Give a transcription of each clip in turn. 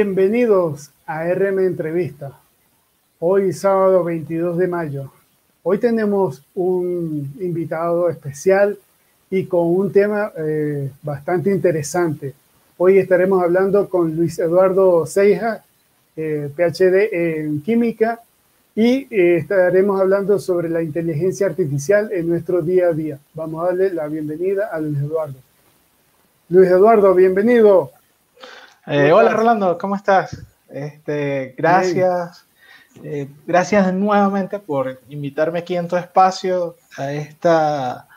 Bienvenidos a RM Entrevista. Hoy sábado 22 de mayo. Hoy tenemos un invitado especial y con un tema eh, bastante interesante. Hoy estaremos hablando con Luis Eduardo Seija, eh, PhD en química, y eh, estaremos hablando sobre la inteligencia artificial en nuestro día a día. Vamos a darle la bienvenida a Luis Eduardo. Luis Eduardo, bienvenido. Eh, hola Rolando, ¿cómo estás? Este, gracias. Eh, gracias nuevamente por invitarme aquí en tu espacio a esta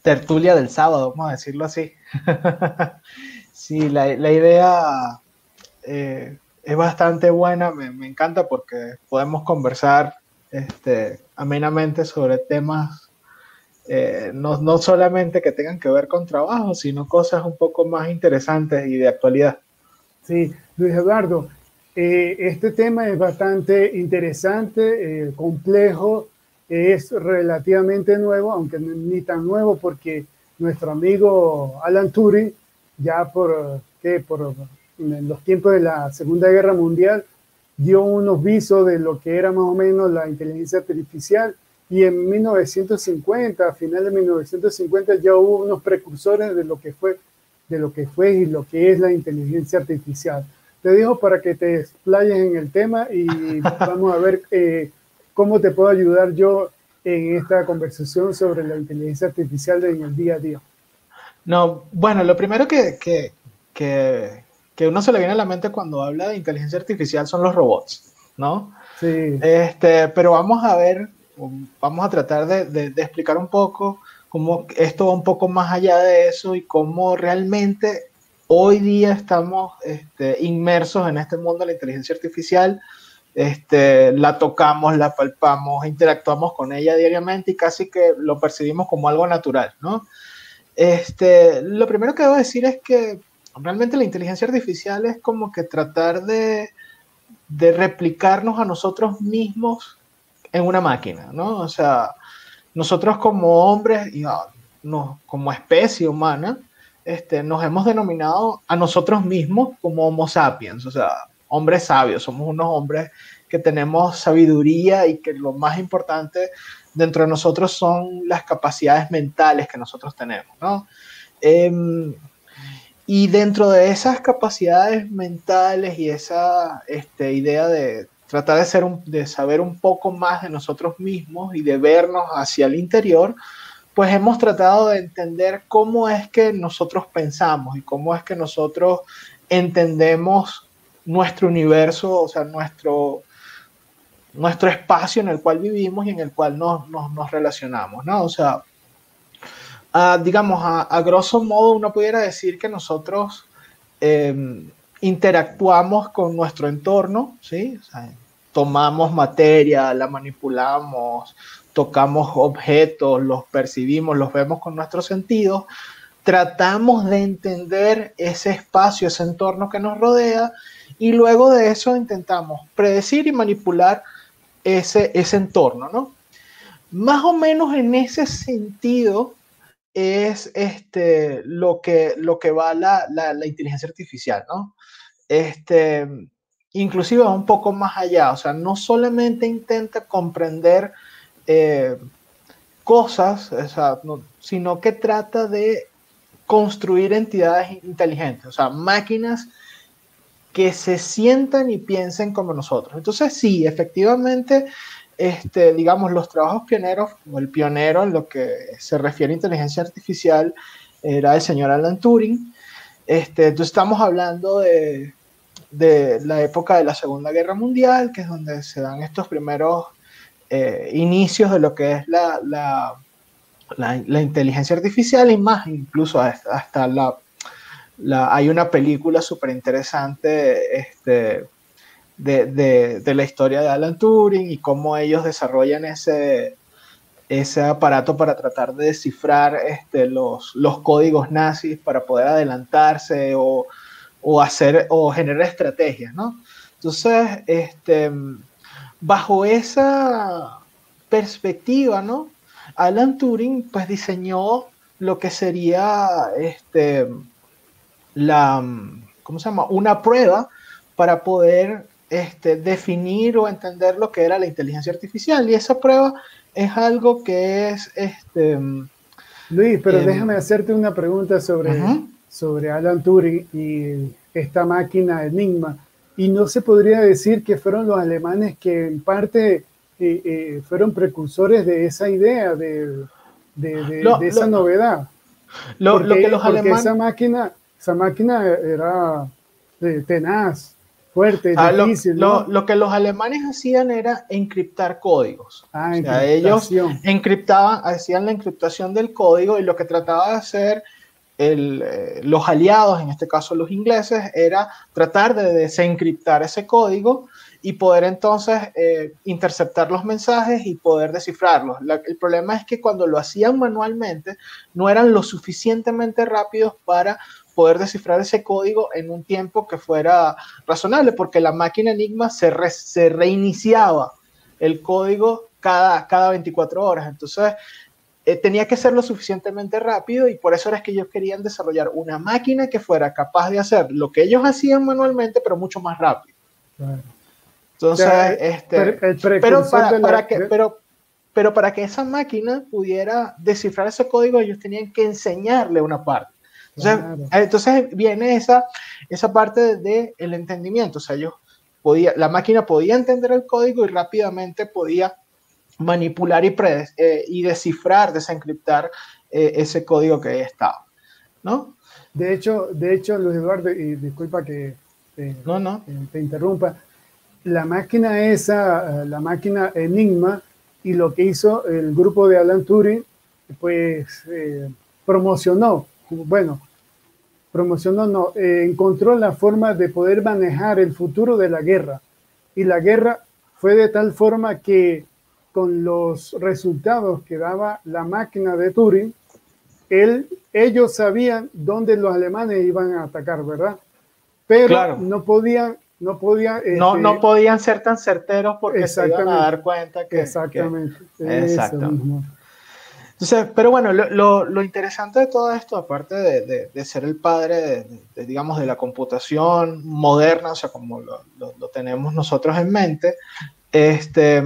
tertulia del sábado, vamos a decirlo así. sí, la, idea eh, es bastante buena, me, encanta porque podemos conversar este, amenamente sobre temas eh, no, no, solamente que tengan que ver con trabajo, sino cosas un poco más interesantes y de actualidad. Sí, Luis Eduardo, eh, este tema es bastante interesante, eh, complejo, es relativamente nuevo, aunque ni tan nuevo porque nuestro amigo Alan Turing, ya por, ¿qué? por los tiempos de la Segunda Guerra Mundial, dio unos visos de lo que era más o menos la inteligencia artificial y en 1950, a finales de 1950 ya hubo unos precursores de lo que fue de lo que fue y lo que es la inteligencia artificial. Te digo para que te explayes en el tema y vamos a ver eh, cómo te puedo ayudar yo en esta conversación sobre la inteligencia artificial en el día a día. No, bueno, lo primero que, que, que, que uno se le viene a la mente cuando habla de inteligencia artificial son los robots, ¿no? Sí. Este, pero vamos a ver, vamos a tratar de, de, de explicar un poco cómo esto va un poco más allá de eso y cómo realmente hoy día estamos este, inmersos en este mundo de la inteligencia artificial. Este, la tocamos, la palpamos, interactuamos con ella diariamente y casi que lo percibimos como algo natural, ¿no? Este, lo primero que debo decir es que realmente la inteligencia artificial es como que tratar de, de replicarnos a nosotros mismos en una máquina, ¿no? O sea, nosotros como hombres y ah, no, como especie humana, este, nos hemos denominado a nosotros mismos como Homo sapiens, o sea, hombres sabios, somos unos hombres que tenemos sabiduría y que lo más importante dentro de nosotros son las capacidades mentales que nosotros tenemos, ¿no? Em, y dentro de esas capacidades mentales y esa este, idea de tratar de, ser de saber un poco más de nosotros mismos y de vernos hacia el interior, pues hemos tratado de entender cómo es que nosotros pensamos y cómo es que nosotros entendemos nuestro universo, o sea, nuestro, nuestro espacio en el cual vivimos y en el cual nos, nos, relacionamos, ¿no? O sea, digamos, a, grosso modo uno pudiera decir que nosotros em, interactuamos con nuestro entorno, ¿sí? tomamos materia, la manipulamos, tocamos objetos, los percibimos, los vemos con nuestros sentidos, tratamos de entender ese espacio, ese entorno que nos rodea y luego de eso intentamos predecir y manipular ese, ese entorno, ¿no? Más o menos en ese sentido es este, lo, que, lo que va la, la inteligencia artificial, ¿no? Este, inclusive un poco más allá, o sea, no solamente intenta comprender eh, cosas, sino que trata de construir entidades inteligentes, o sea, máquinas que se sientan y piensen como nosotros. Entonces, sí, efectivamente, este, digamos, los trabajos pioneros, o el pionero en lo que se refiere a inteligencia artificial, era el señor Alan Turing, este, estamos hablando de, la época de la Segunda Guerra Mundial, que es donde se dan estos primeros eh, inicios de lo que es la, inteligencia artificial y más, incluso hasta, la, la, hay una película súper interesante este, de, la historia de Alan Turing y cómo ellos desarrollan ese, ese aparato para tratar de descifrar este, los, los códigos nazis para poder adelantarse o, o, hacer o generar estrategias, ¿no? Entonces, este, bajo esa perspectiva, ¿no? Alan Turing pues diseñó lo que sería este, la, ¿cómo se llama? Una prueba para poder este, definir o entender lo que era la inteligencia artificial. Y esa prueba es algo que es... Este, Luis, pero em, déjame hacerte una pregunta sobre, sobre Alan Turing y esta máquina Enigma. Y no se podría decir que fueron los alemanes que en parte eh, eh, fueron precursores de esa idea, de, de, esa novedad. Lo, que los alemanes... Esa máquina, esa máquina era eh, tenaz, fuerte, ah, difícil. Lo, que los alemanes hacían era encriptar códigos. Ah, o sea, ellos encriptaban, hacían la encriptación del código y lo que trataba de hacer eh, los aliados, en este caso los ingleses, era tratar de desencriptar ese código y poder entonces eh, interceptar los mensajes y poder descifrarlos. el problema es que cuando lo hacían manualmente no eran lo suficientemente rápidos para poder descifrar ese código en un tiempo que fuera razonable, porque la máquina Enigma se, se reiniciaba el código cada, cada 24 horas. Entonces, eh, tenía que ser lo suficientemente rápido y por eso era que ellos querían desarrollar una máquina que fuera capaz de hacer lo que ellos hacían manualmente, pero mucho más rápido. Entonces, este, pero, para, que, pero, pero para que esa máquina pudiera descifrar ese código, ellos tenían que enseñarle una parte. Entonces, viene esa, esa parte del el entendimiento. O sea, ellos podía, la máquina podía entender el código y rápidamente podía manipular y, eh, y descifrar, desencriptar eh, ese código que estaba, ¿no? De hecho, de hecho, Luis Eduardo, y disculpa que no, no. te interrumpa, la máquina esa, la máquina Enigma, y lo que hizo el grupo de Alan Turing, pues eh, promocionó, bueno, promocionó, no, encontró la forma de poder manejar el futuro de la guerra. Y la guerra fue de tal forma que con los resultados que daba la máquina de Turing, él, ellos sabían dónde los alemanes iban a atacar, ¿verdad? Pero no podían, no podían, no, no este, podían ser tan certeros porque se iban a dar cuenta que exactamente, exactamente. Entonces, pero bueno, lo, lo, interesante de todo esto, aparte de, de, ser el padre, de, digamos, de la computación moderna, o sea, como lo, lo, tenemos nosotros en mente, este,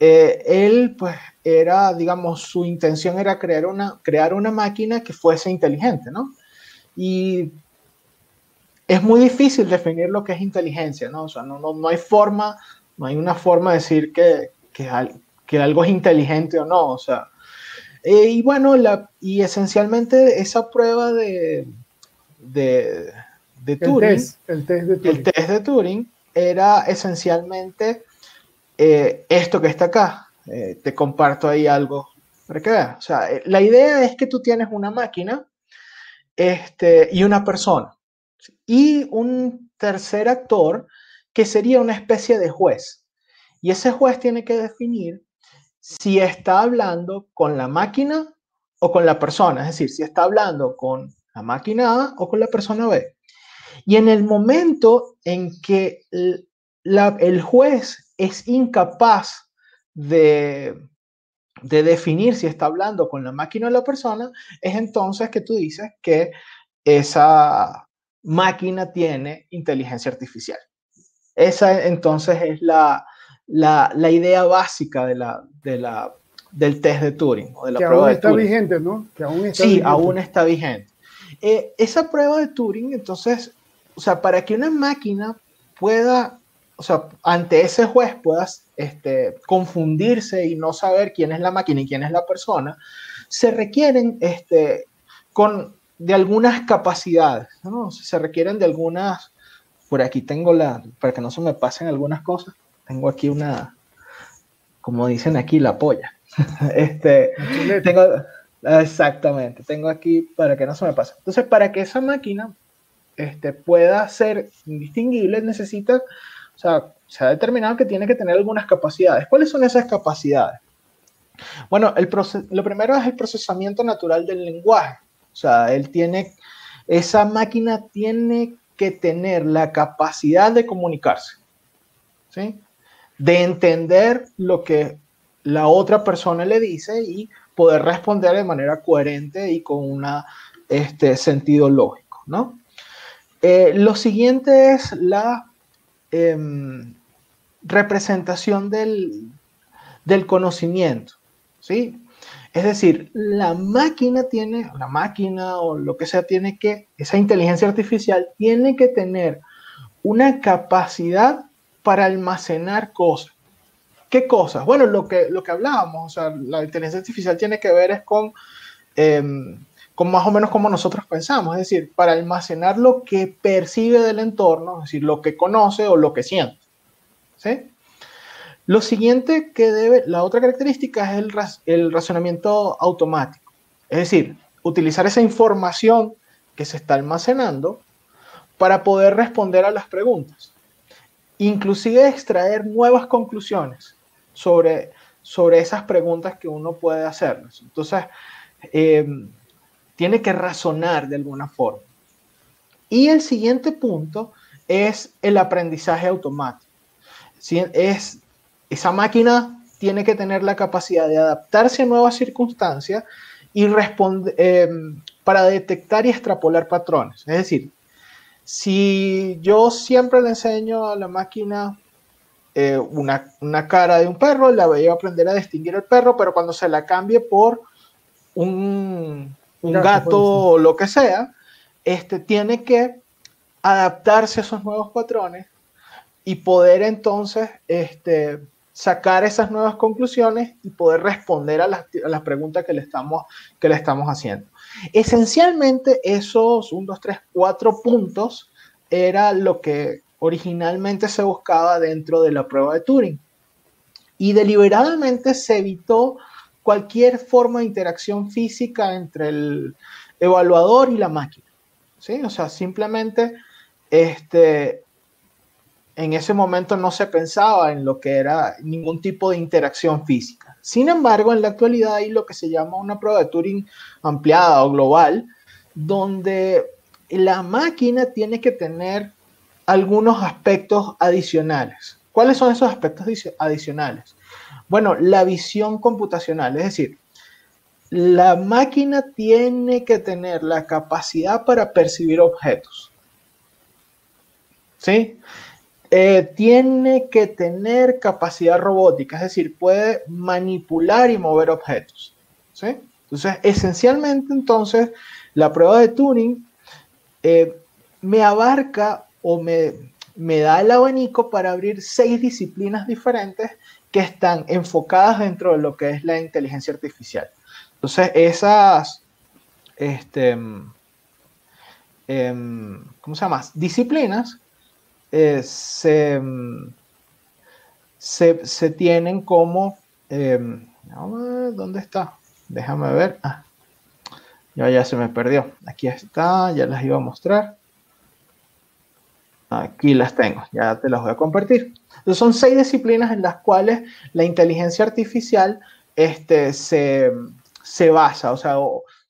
eh, él, pues, era, digamos, su intención era crear una, crear una máquina que fuese inteligente, ¿no? Y es muy difícil definir lo que es inteligencia, ¿no? O sea, no, no, no hay forma, no hay una forma de decir que, que, que algo es inteligente o no, o sea. Eh, y bueno, la, y esencialmente esa prueba de, de, de Turing, el test de Turing, el test de Turing era esencialmente eh, esto que está acá. Eh, te comparto ahí algo para que veas. O sea, eh, la idea es que tú tienes una máquina este, y una persona y un tercer actor que sería una especie de juez. Y ese juez tiene que definir si está hablando con la máquina o con la persona, es decir, si está hablando con la máquina A o con la persona B. Y en el momento en que el juez es incapaz de, definir si está hablando con la máquina o la persona, es entonces que tú dices que esa máquina tiene inteligencia artificial. Esa entonces es la, idea básica de la, de la, del test de Turing. O de la que aún está vigente, ¿no? Que aún está sí, aún está vigente. Eh, esa prueba de Turing, entonces, o sea, para que una máquina pueda o sea, ante ese juez puedas este, confundirse y no saber quién es la máquina y quién es la persona, se requieren este, con, de algunas capacidades, ¿no? Se requieren de algunas, por aquí tengo la, para que no se me pasen algunas cosas, tengo aquí una, como dicen aquí, la polla. este, tengo, exactamente, tengo aquí para que no se me pase. Entonces, para que esa máquina este, pueda ser indistinguible, necesita o sea, se ha determinado que tiene que tener algunas capacidades. ¿Cuáles son esas capacidades? Bueno, el lo primero es el procesamiento natural del lenguaje. O sea, él tiene, esa máquina tiene que tener la capacidad de comunicarse, ¿sí? De entender lo que la otra persona le dice y poder responder de manera coherente y con un este, sentido lógico, ¿no? Eh, lo siguiente es la em, representación del, del, conocimiento. ¿sí? Es decir, la máquina tiene, la máquina o lo que sea, tiene que, esa inteligencia artificial tiene que tener una capacidad para almacenar cosas. ¿Qué cosas? Bueno, lo que, lo que hablábamos, o sea, la inteligencia artificial tiene que ver es con, em, con más o menos como nosotros pensamos, es decir, para almacenar lo que percibe del entorno, es decir, lo que conoce o lo que siente. ¿Sí? Lo siguiente que debe, la otra característica es el, el razonamiento automático. Es decir, utilizar esa información que se está almacenando para poder responder a las preguntas. Inclusive extraer nuevas conclusiones sobre, sobre esas preguntas que uno puede hacerles. Entonces, eh, tiene que razonar de alguna forma. Y el siguiente punto es el aprendizaje automático. Es esa máquina tiene que tener la capacidad de adaptarse a nuevas circunstancias y responder, eh, para detectar y extrapolar patrones. Es decir, si yo siempre le enseño a la máquina eh, una, una, cara de un perro, la voy a aprender a distinguir el perro, pero cuando se la cambie por un, un gato o lo que sea, este, tiene que adaptarse a esos nuevos patrones y poder entonces este, sacar esas nuevas conclusiones y poder responder a las, a las preguntas que le, estamos, que le estamos haciendo. Esencialmente esos 1, 2, 3, 4 puntos era lo que originalmente se buscaba dentro de la prueba de Turing. Y deliberadamente se evitó cualquier forma de interacción física entre el evaluador y la máquina. ¿sí? O sea, simplemente este, en ese momento no se pensaba en lo que era ningún tipo de interacción física. Sin embargo, en la actualidad hay lo que se llama una prueba de Turing ampliada o global, donde la máquina tiene que tener algunos aspectos adicionales. ¿Cuáles son esos aspectos adicionales? Bueno, la visión computacional, es decir, la máquina tiene que tener la capacidad para percibir objetos. ¿Sí? Eh, tiene que tener capacidad robótica, es decir, puede manipular y mover objetos. ¿sí? Entonces, esencialmente, entonces, la prueba de Turing eh, me abarca o me, me da el abanico para abrir seis disciplinas diferentes que están enfocadas dentro de lo que es la inteligencia artificial. Entonces, esas, este, em, ¿cómo se llama? Disciplinas eh, se, se, tienen como, em, ¿dónde está? Déjame ver. Ah, ya, ya se me perdió. Aquí está, ya las iba a mostrar. Aquí las tengo, ya te las voy a compartir. Son seis disciplinas en las cuales la inteligencia artificial este, se, se basa, o sea,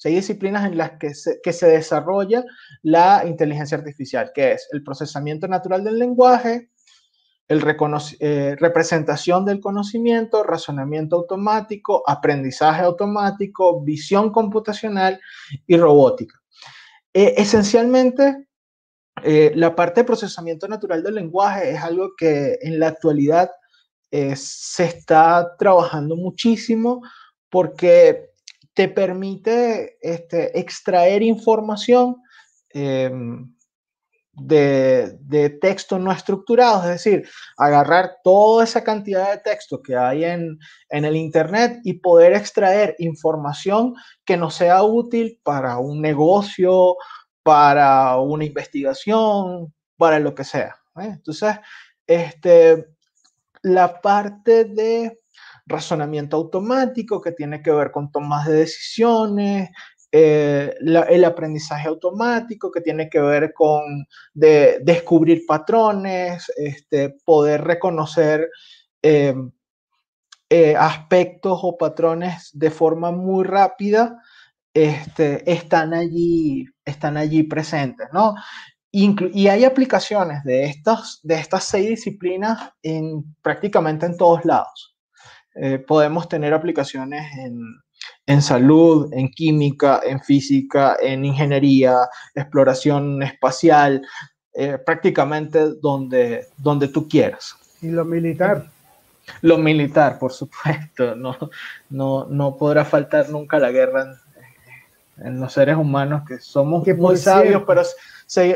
seis disciplinas en las que se, que se desarrolla la inteligencia artificial, que es el procesamiento natural del lenguaje, el eh, representación del conocimiento, razonamiento automático, aprendizaje automático, visión computacional y robótica. Eh, esencialmente, eh, la parte de procesamiento natural del lenguaje es algo que en la actualidad se está trabajando muchísimo porque te permite este, extraer información em, de, de texto no estructurado, es decir, agarrar toda esa cantidad de texto que hay en, en el Internet y poder extraer información que nos sea útil para un negocio, para una investigación, para lo que sea. ¿eh? Entonces, este, la parte de razonamiento automático que tiene que ver con tomas de decisiones, eh, el aprendizaje automático que tiene que ver con de, descubrir patrones, este, poder reconocer eh, eh, aspectos o patrones de forma muy rápida, este, están, allí, están allí presentes, ¿no? y hay aplicaciones de, estos, de estas seis disciplinas en prácticamente en todos lados. Podemos tener aplicaciones en, en salud, en química, en física, en ingeniería, exploración espacial, eh, prácticamente donde, donde tú quieras. ¿Y lo militar? Lo militar, por supuesto. No, no, no podrá faltar nunca la guerra en, los seres humanos que somos muy sabios, pero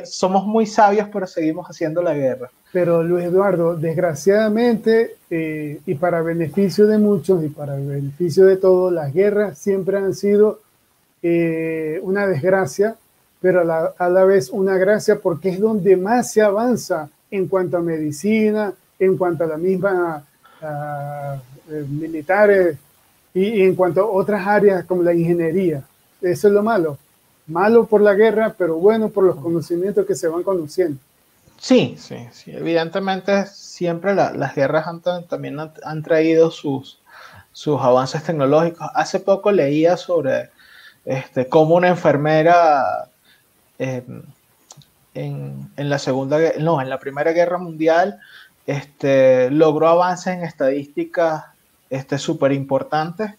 somos muy sabios, pero seguimos haciendo la guerra. Pero Luis Eduardo, desgraciadamente, eh, y para beneficio de muchos y para beneficio de todos, las guerras siempre han sido eh, una desgracia, pero a la, a la, vez una gracia porque es donde más se avanza en cuanto a medicina, en cuanto a la misma eh, militares y, en cuanto a otras áreas como la ingeniería. Eso es lo malo. Malo por la guerra, pero bueno por los conocimientos que se van conociendo. Sí, sí, sí. Evidentemente siempre las guerras también han, traído sus, sus avances tecnológicos. Hace poco leía sobre este, cómo una enfermera em, en, en, la segunda, no, en la primera guerra mundial este, logró avances en estadísticas súper este, importantes,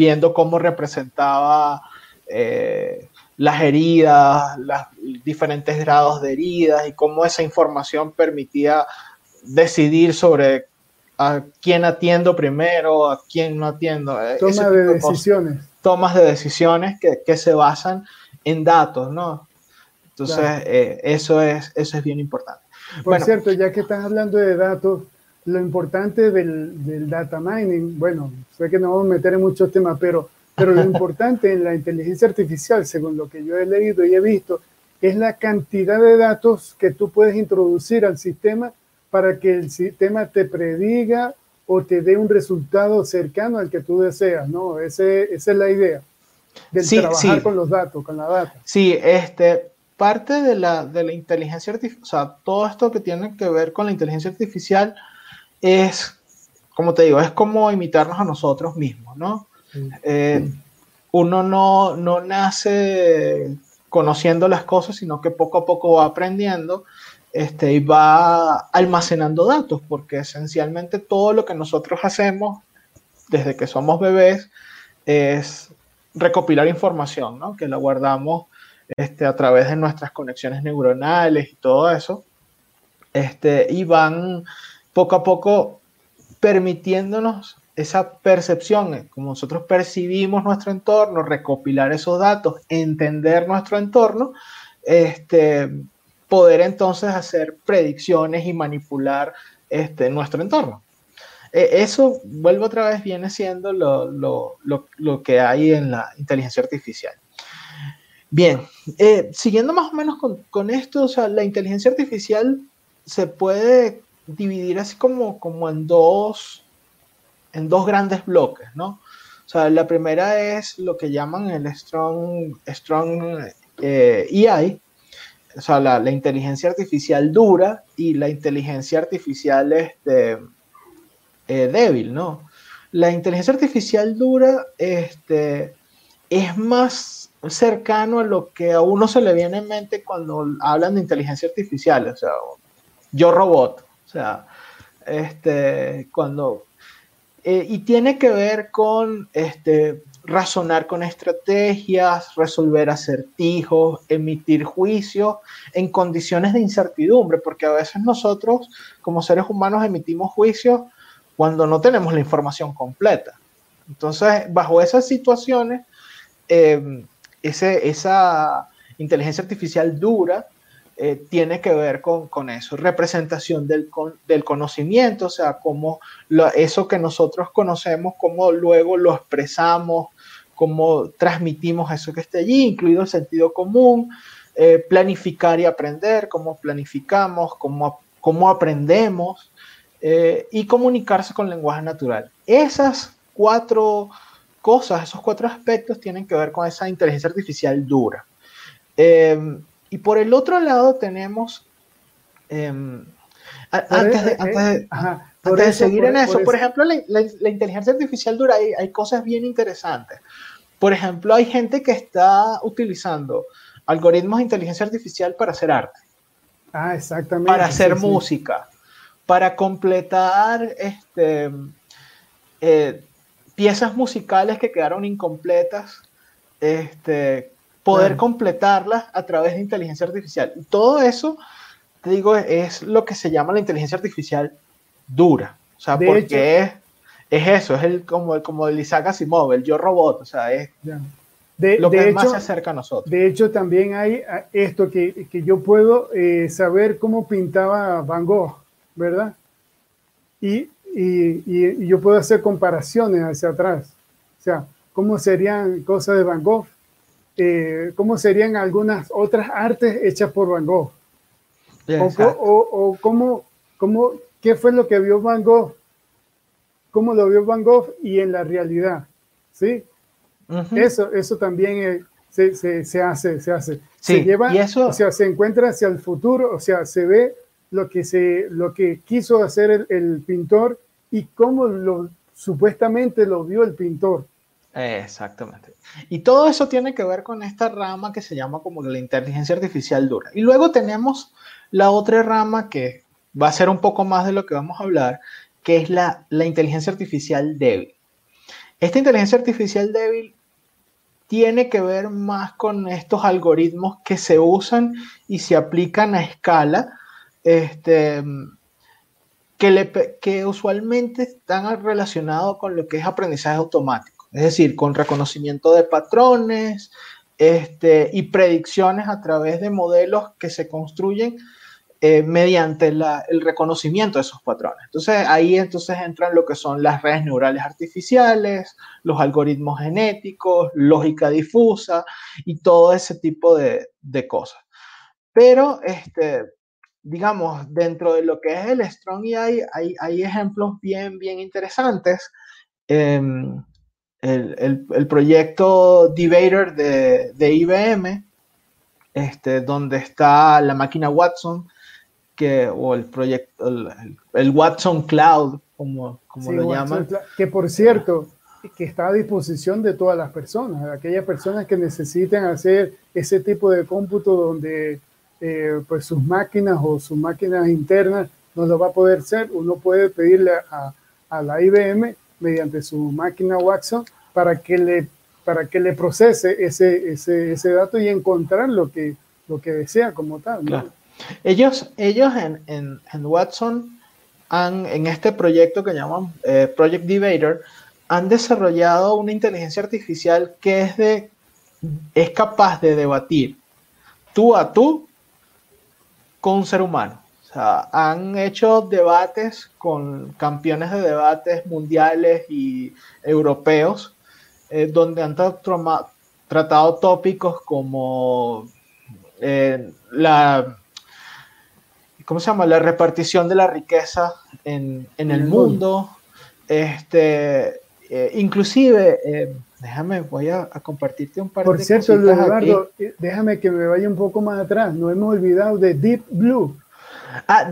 viendo cómo representaba eh, las heridas, los diferentes grados de heridas y cómo esa información permitía decidir sobre a quién atiendo primero, a quién no atiendo. Eh, Toma de decisiones. tomas de decisiones que, que, se basan en datos, ¿no? Entonces, eh, eso, es, eso es bien importante. Por cierto, ya que estás hablando de datos, lo importante del, del, data mining, bueno, sé que no vamos a meter en muchos temas, pero, pero lo importante en la inteligencia artificial, según lo que yo he leído y he visto, es la cantidad de datos que tú puedes introducir al sistema para que el sistema te prediga o te dé un resultado cercano al que tú deseas, ¿no? Ese, esa es la idea de trabajar con los datos, con la data. Sí, este, parte de la, de la inteligencia artificial, o sea, todo esto que tiene que ver con la inteligencia artificial es, como te digo, es como imitarnos a nosotros mismos, ¿no? Eh, uno no, no nace conociendo las cosas, sino que poco a poco va aprendiendo este, y va almacenando datos, porque esencialmente todo lo que nosotros hacemos desde que somos bebés es recopilar información, ¿no? que la guardamos este, a través de nuestras conexiones neuronales y todo eso, este, y van poco a poco permitiéndonos esa percepción, eh, como nosotros percibimos nuestro entorno, recopilar esos datos, entender nuestro entorno, este, poder entonces hacer predicciones y manipular este, nuestro entorno. E, eso, vuelvo otra vez, viene siendo lo, lo, lo, lo, que hay en la inteligencia artificial. Bien, eh, siguiendo más o menos con, esto, o sea, la inteligencia artificial se puede dividir así como, como en, dos, en dos grandes bloques, ¿no? O sea, la primera es lo que llaman el Strong, strong eh, EI, o sea, la, la, inteligencia artificial dura y la inteligencia artificial este, eh, débil, ¿no? La inteligencia artificial dura este, es más cercano a lo que a uno se le viene en mente cuando hablan de inteligencia artificial, o sea, yo robot, o sea, este, cuando, eh, y tiene que ver con este, razonar con estrategias, resolver acertijos, emitir juicios en condiciones de incertidumbre, porque a veces nosotros como seres humanos emitimos juicios cuando no tenemos la información completa. Entonces, bajo esas situaciones, eh, esa inteligencia artificial dura eh, tiene que ver con, eso, representación del, del, conocimiento, o sea, cómo eso que nosotros conocemos, cómo luego lo expresamos, cómo transmitimos eso que está allí, incluido el sentido común, eh, planificar y aprender, cómo planificamos, cómo, cómo aprendemos eh, y comunicarse con lenguaje natural. Esas cuatro cosas, esos cuatro aspectos tienen que ver con esa inteligencia artificial dura. Y por el otro lado tenemos, em, antes de, seguir en eso, por, ejemplo, la, inteligencia artificial dura, hay, hay, cosas bien interesantes. Por ejemplo, hay gente que está utilizando algoritmos de inteligencia artificial para hacer arte. Ah, exactamente. Para hacer música, para completar este, eh, piezas musicales que quedaron incompletas, este, poder completarlas a través de inteligencia artificial. Y todo eso, te digo, es lo que se llama la inteligencia artificial dura. O sea, porque es, es, eso, es el, como, como el Isaac Asimov, el yo robot, o sea, es de, lo que más se acerca a nosotros. De hecho, también hay esto que, que yo puedo eh, saber cómo pintaba Van Gogh, ¿verdad? Y, y, y, yo puedo hacer comparaciones hacia atrás. O sea, cómo serían cosas de Van Gogh, eh, cómo serían algunas otras artes hechas por Van Gogh. o, o, cómo, cómo, qué fue lo que vio Van Gogh, cómo lo vio Van Gogh y en la realidad. ¿Sí? Eso, eso también se, se, se, hace, se hace. se lleva, eso... o sea, se encuentra hacia el futuro, o sea, se ve lo que, se, lo que quiso hacer el, el pintor y cómo lo, supuestamente lo vio el pintor. Exactamente. Y todo eso tiene que ver con esta rama que se llama como la inteligencia artificial dura. Y luego tenemos la otra rama que va a ser un poco más de lo que vamos a hablar, que es la, la inteligencia artificial débil. Esta inteligencia artificial débil tiene que ver más con estos algoritmos que se usan y se aplican a escala, este, que, que usualmente están relacionados con lo que es aprendizaje automático, es decir, con reconocimiento de patrones este, y predicciones a través de modelos que se construyen eh, mediante el reconocimiento de esos patrones. Entonces ahí entonces entran lo que son las redes neurales artificiales, los algoritmos genéticos, lógica difusa y todo ese tipo de, cosas. Pero, este, digamos, dentro de lo que es el Strong AI, hay, hay ejemplos bien, bien interesantes. Em, el, proyecto Debater de, de IBM, este, donde está la máquina Watson, o el proyecto, el, Watson Cloud, como, como lo llaman. Que por cierto, que está a disposición de todas las personas, aquellas personas que necesiten hacer ese tipo de cómputo donde eh, pues sus máquinas o sus máquinas internas no lo va a poder hacer, uno puede pedirle a, a la IBM mediante su máquina Watson para que le, para que le procese ese, ese, ese dato y encontrar lo que, lo que desea como tal. Ellos, ellos en, en, en Watson, han, en este proyecto que llaman eh, Project Debater, han desarrollado una inteligencia artificial que es, de, es capaz de debatir tú a tú con un ser humano. O sea, han hecho debates con campeones de debates mundiales y europeos, eh, donde han tratado tópicos como eh, la ¿cómo se llama? La repartición de la riqueza en, en el mundo. Este, eh, inclusive, déjame, voy a, compartirte un par Por cierto, Eduardo, déjame que me vaya un poco más atrás. No hemos olvidado de Deep Blue. Ah,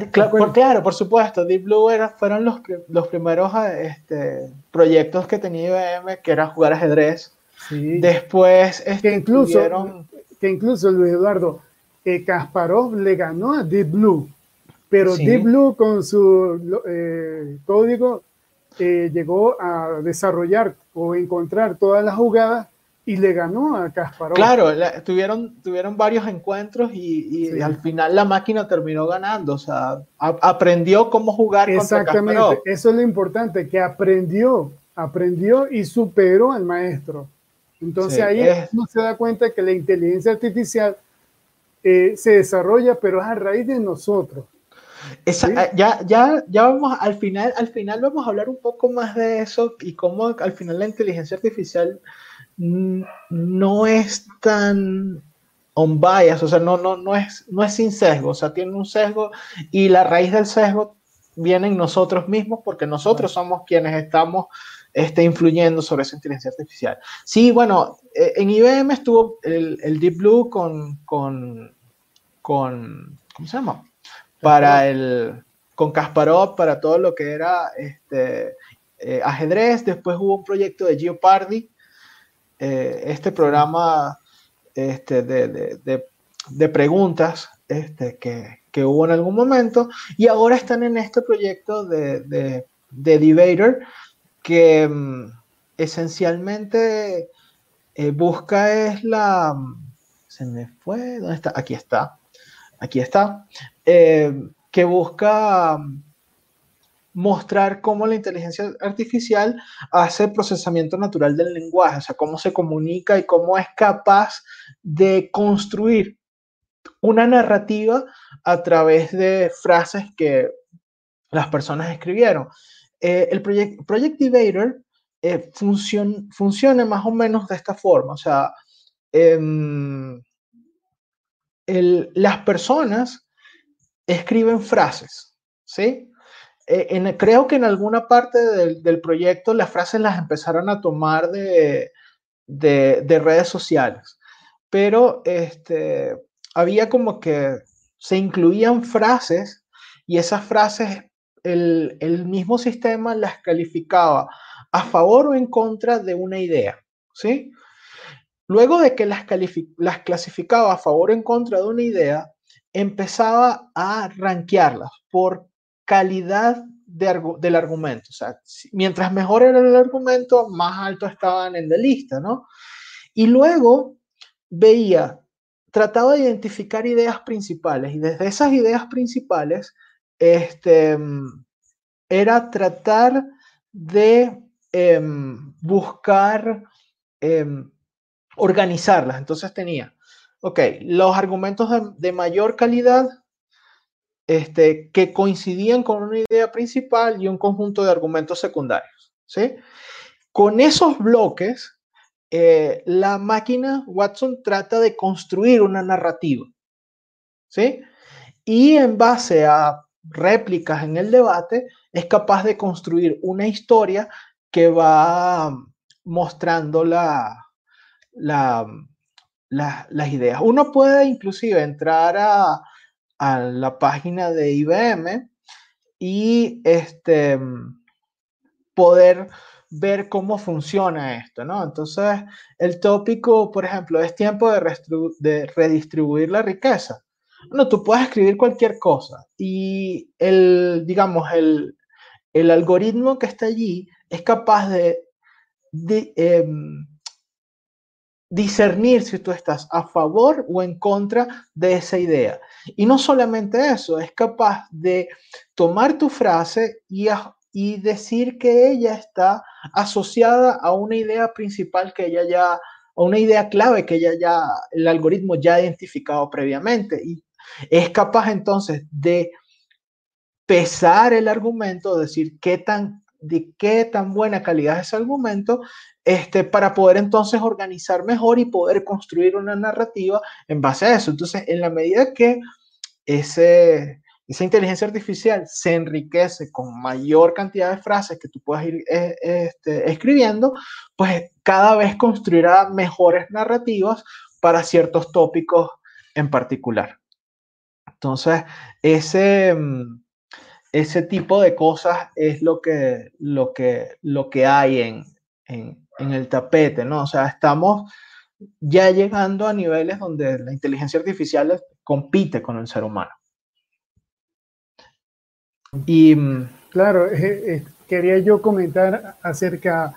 claro, por, supuesto. Deep Blue era, fueron los, los primeros este, proyectos que tenía IBM, que era jugar ajedrez. Sí. Después, este, que incluso, que incluso Luis Eduardo, Kasparov le ganó a Deep Blue. Pero Deep Blue con su eh, código eh, llegó a desarrollar o encontrar todas las jugadas y le ganó a Kasparov. Claro, tuvieron, tuvieron varios encuentros y, al final la máquina terminó ganando, o sea, aprendió cómo jugar Exactamente, eso es lo importante, que aprendió, aprendió y superó al maestro. Entonces ahí uno se da cuenta que la inteligencia artificial eh, se desarrolla, pero es a raíz de nosotros. Eh, ya, ya, ya vamos al final, al final vamos a hablar un poco más de eso y cómo al final la inteligencia artificial no es tan on bias, o sea, no, no, no, es, no es sin sesgo, o sea, tiene un sesgo y la raíz del sesgo viene en nosotros mismos porque nosotros somos quienes estamos este, influyendo sobre esa inteligencia artificial. Sí, bueno, eh, en IBM estuvo el, el Deep Blue con, con, con, ¿cómo se llama? para el, con Kasparov, para todo lo que era este, eh, ajedrez. Después hubo un proyecto de Geopardy, eh, este programa este, de, preguntas este, que, hubo en algún momento. Y ahora están en este proyecto de, de, Debater, que, mm, esencialmente eh, busca es la... Se me fue, ¿dónde está? Aquí está. Aquí está. Eh, que busca mostrar cómo la inteligencia artificial hace procesamiento natural del lenguaje, o sea, cómo se comunica y cómo es capaz de construir una narrativa a través de frases que las personas escribieron. Eh, el Project, Project eh, funciona más o menos de esta forma, o sea, em, las personas escriben frases, ¿sí? Eh, creo que en alguna parte del, proyecto las frases las empezaron a tomar de, de, redes sociales, pero este, había como que se incluían frases y esas frases el, el, mismo sistema las calificaba a favor o en contra de una idea, ¿sí? Luego de que las, las clasificaba a favor o en contra de una idea, empezaba a rankearlas por calidad del argumento. O sea, mientras mejor era el argumento, más alto estaban en la lista, ¿no? Y luego veía, trataba de identificar ideas principales y desde esas ideas principales, este, era tratar de em, buscar em, organizarlas. Entonces tenía, ok, los argumentos de, de mayor calidad este, que coincidían con una idea principal y un conjunto de argumentos secundarios. ¿sí? Con esos bloques, eh, la máquina Watson trata de construir una narrativa. ¿sí? Y en base a réplicas en el debate, es capaz de construir una historia que va mostrando la, las ideas. Uno puede inclusive entrar a, a la página de IBM y este, poder ver cómo funciona esto, ¿no? Entonces, el tópico, por ejemplo, es tiempo de, redistribuir la riqueza. No, tú puedes escribir cualquier cosa y el, digamos, el, algoritmo que está allí es capaz de, em, discernir si tú estás a favor o en contra de esa idea. Y no solamente eso, es capaz de tomar tu frase y, y decir que ella está asociada a una idea principal que ella ya, a una idea clave que ella ya, el algoritmo ya ha identificado previamente. Y es capaz entonces de pesar el argumento, decir qué tan de qué tan buena calidad es ese argumento, este, para poder entonces organizar mejor y poder construir una narrativa en base a eso. Entonces, en la medida que ese, esa inteligencia artificial se enriquece con mayor cantidad de frases que tú puedas ir eh, este, escribiendo, pues cada vez construirá mejores narrativas para ciertos tópicos en particular. Entonces, ese mm, ese tipo de cosas es lo que, lo que, lo que hay en, en, en, el tapete, ¿no? O sea, estamos ya llegando a niveles donde la inteligencia artificial compite con el ser humano. Y mm, claro, quería yo comentar acerca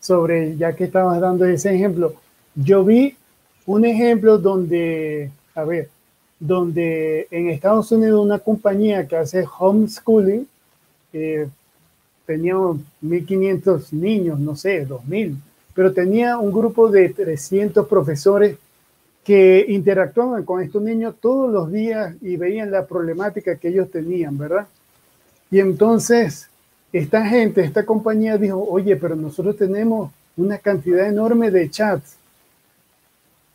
sobre, ya que estabas dando ese ejemplo, yo vi un ejemplo donde, a ver, donde en Estados Unidos una compañía que hace homeschooling eh, tenía 1.500 niños, no sé, 2.000, pero tenía un grupo de 300 profesores que interactuaban con estos niños todos los días y veían la problemática que ellos tenían, ¿verdad? Y entonces esta gente, esta compañía dijo, oye, pero nosotros tenemos una cantidad enorme de chats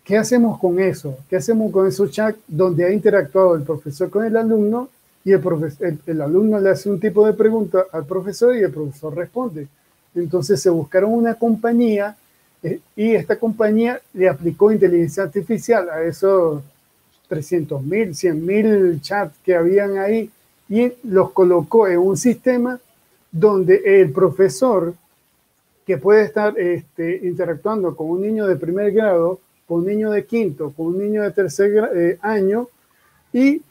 ¿Qué hacemos con eso? ¿Qué hacemos con esos chats donde ha interactuado el profesor con el alumno y el, el, alumno le hace un tipo de pregunta al profesor y el profesor responde? Entonces se buscaron una compañía eh, y esta compañía le aplicó inteligencia artificial a esos 300 mil, 100 mil chats que habían ahí y los colocó en un sistema donde el profesor que puede estar este, interactuando con un niño de primer grado con un niño de quinto, con un niño de tercer eh, año, y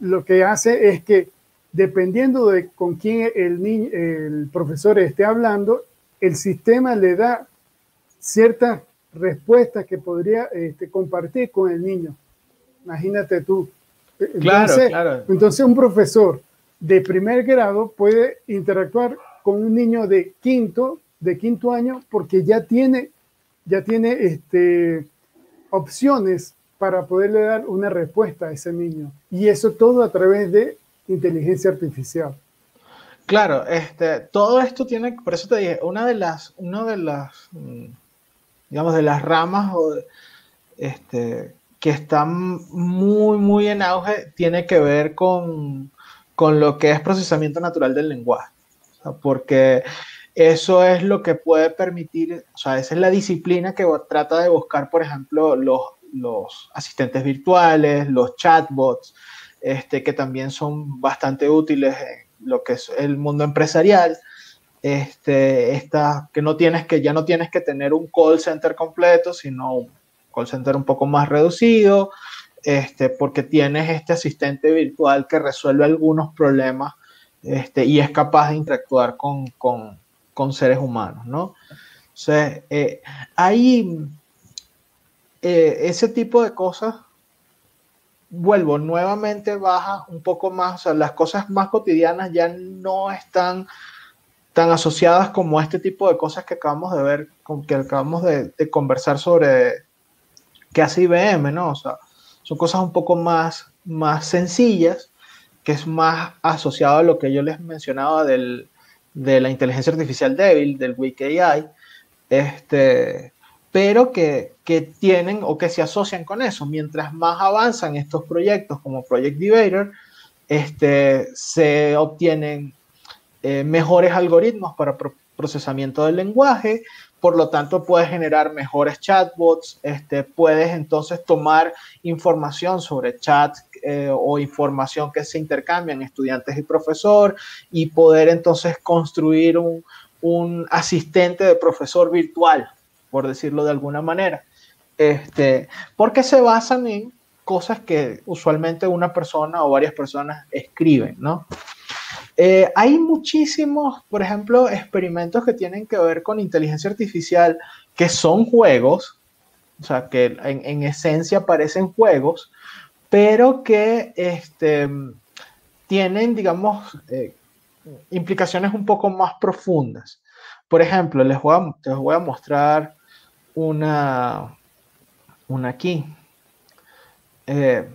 lo que hace es que dependiendo de con quién el, el profesor esté hablando, el sistema le da ciertas respuestas que podría este, compartir con el niño. Imagínate tú. Entonces, claro, Entonces un profesor de primer grado puede interactuar con un niño de quinto, de quinto año, porque ya tiene, ya tiene este, opciones para poderle dar una respuesta a ese niño. Y eso todo a través de inteligencia artificial. Claro, este, todo esto tiene, por eso te dije, una de las, una de las, mm, digamos, de las ramas este, que están muy, muy en auge tiene que ver con, con lo que es procesamiento natural del lenguaje. porque eso es lo que puede permitir, o sea, esa es la disciplina que trata de buscar, por ejemplo, los, los asistentes virtuales, los chatbots, este, que también son bastante útiles en lo que es el mundo empresarial. Este, esta, que no tienes que, ya no tienes que tener un call center completo, sino un call center un poco más reducido, este, porque tienes este asistente virtual que resuelve algunos problemas este, y es capaz de interactuar con, con, con seres humanos, ¿no? Sea, eh, hay eh, ese tipo de cosas, vuelvo, nuevamente baja un poco más, o sea, las cosas más cotidianas ya no están tan asociadas como este tipo de cosas que acabamos de ver, con que acabamos de, conversar sobre qué hace IBM, ¿no? O sea, son cosas un poco más, más sencillas, que es más asociado a lo que yo les mencionaba del, de la inteligencia artificial débil, del Weak AI, este, pero que, que, tienen o que se asocian con eso. Mientras más avanzan estos proyectos como Project Debater, este, se obtienen eh, mejores algoritmos para procesamiento del lenguaje, por lo tanto puedes generar mejores chatbots, este, puedes entonces tomar información sobre chat eh, o información que se intercambian estudiantes y profesor y poder entonces construir un, un asistente de profesor virtual por decirlo de alguna manera. Este, porque se basan en cosas que usualmente una persona o varias personas escriben, ¿no? Eh, hay muchísimos, por ejemplo, experimentos que tienen que ver con inteligencia artificial que son juegos, o sea, que en, esencia parecen juegos, pero que este, tienen, digamos, eh, implicaciones un poco más profundas. Por ejemplo, les voy a, mostrar una, una aquí. Eh,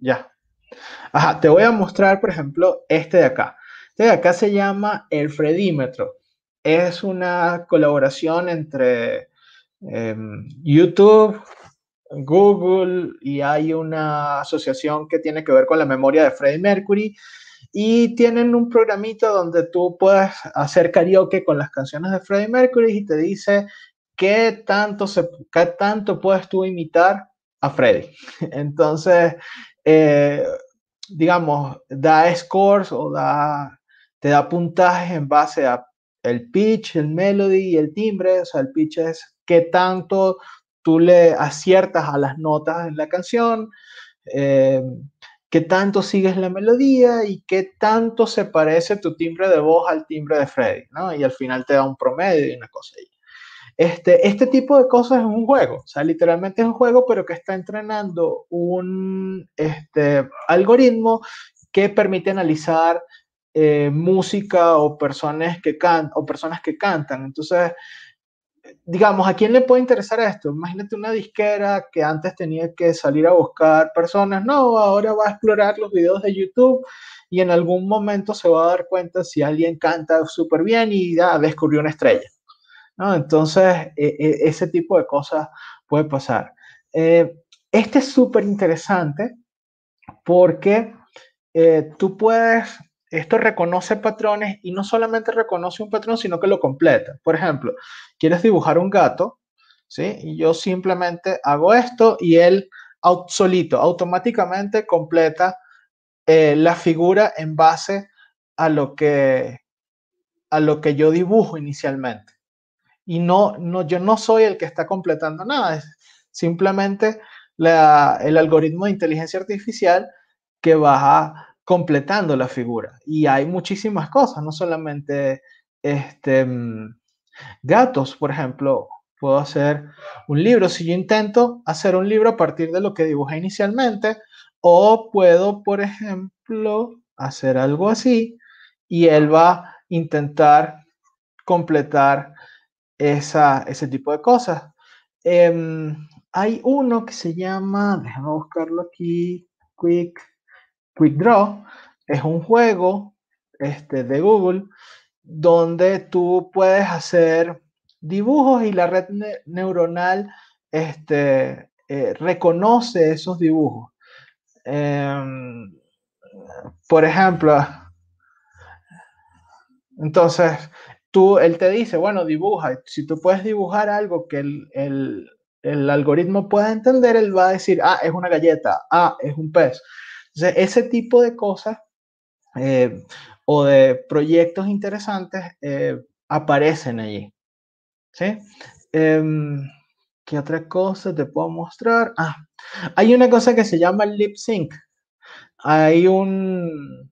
ya. Te voy a mostrar, por ejemplo, este de acá. Este de acá se llama el Fredímetro. Es una colaboración entre em, YouTube, Google y hay una asociación que tiene que ver con la memoria de Freddie Mercury y tienen un programito donde tú puedes hacer karaoke con las canciones de Freddie Mercury y te dice qué tanto, se, qué tanto puedes tú imitar a Freddie. Entonces, eh, digamos, da scores o da, te da puntajes en base a el pitch, el melody y el timbre. O sea, el pitch es qué tanto tú le aciertas a las notas en la canción. Eh, qué tanto sigues la melodía y qué tanto se parece tu timbre de voz al timbre de Freddy, ¿no? Y al final te da un promedio y una cosa ahí. Este, este tipo de cosas es un juego, o sea, literalmente es un juego, pero que está entrenando un este, algoritmo que permite analizar eh, música o personas que, can o personas que cantan. Entonces, digamos, ¿a quién le puede interesar esto? Imagínate una disquera que antes tenía que salir a buscar personas, no, ahora va a explorar los videos de YouTube y en algún momento se va a dar cuenta si alguien canta súper bien y ya descubrió una estrella. ¿No? Entonces, e, e, ese tipo de cosas puede pasar. Eh, este es súper interesante porque eh, tú puedes esto reconoce patrones y no solamente reconoce un patrón, sino que lo completa. Por ejemplo, quieres dibujar un gato, ¿sí? Y yo simplemente hago esto y él solito, automáticamente completa eh, la figura en base a lo que a lo que yo dibujo inicialmente. Y no, no, yo no soy el que está completando nada, es simplemente el algoritmo de inteligencia artificial que va completando la figura. Y hay muchísimas cosas, no solamente este, mm, gatos, por ejemplo, puedo hacer un libro. Si yo intento hacer un libro a partir de lo que dibujé inicialmente, o puedo, por ejemplo, hacer algo así y él va a intentar completar esa, ese tipo de cosas. Em, hay uno que se llama, déjame buscarlo aquí, Quick, Quick Draw. Es un juego este, de Google donde tú puedes hacer dibujos y la red neuronal este, eh, reconoce esos dibujos. Em, por ejemplo, entonces, tú, él te dice, bueno, dibuja. Si tú puedes dibujar algo que el, algoritmo pueda entender, él va a decir, ah, es una galleta, ah, es un pez. Entonces, ese tipo de cosas eh, o de proyectos interesantes eh, aparecen allí. ¿Sí? Em, ¿Qué otra cosa te puedo mostrar? Ah, hay una cosa que se llama lip sync. Hay un,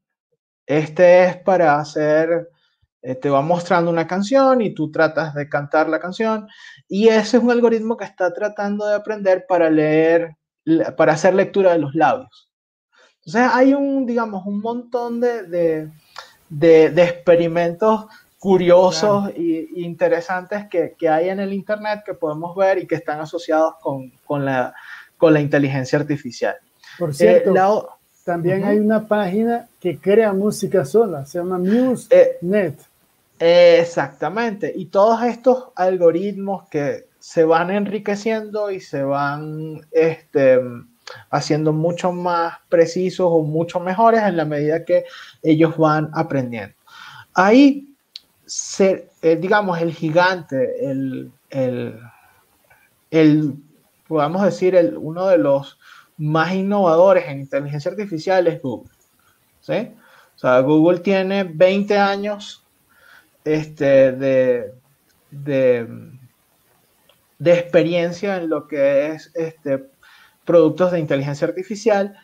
este es para hacer, te va mostrando una canción y tú tratas de cantar la canción y ese es un algoritmo que está tratando de aprender para leer, para hacer lectura de los labios. Entonces hay un, digamos, un montón de, de, de experimentos curiosos e interesantes que, que, hay en el Internet que podemos ver y que están asociados con, con, la, con la, inteligencia artificial. Por eh, cierto, también hay una página que crea música sola, se llama MuseNet. Eh, exactamente, y todos estos algoritmos que se van enriqueciendo y se van este, haciendo mucho más precisos o mucho mejores en la medida que ellos van aprendiendo. Ahí eh, digamos, el gigante, el, el, el podamos decir, el, uno de los más innovadores en inteligencia artificial es Google. ¿sí? O sea, Google tiene 20 años este, de, de, de, experiencia en lo que es este, productos de inteligencia artificial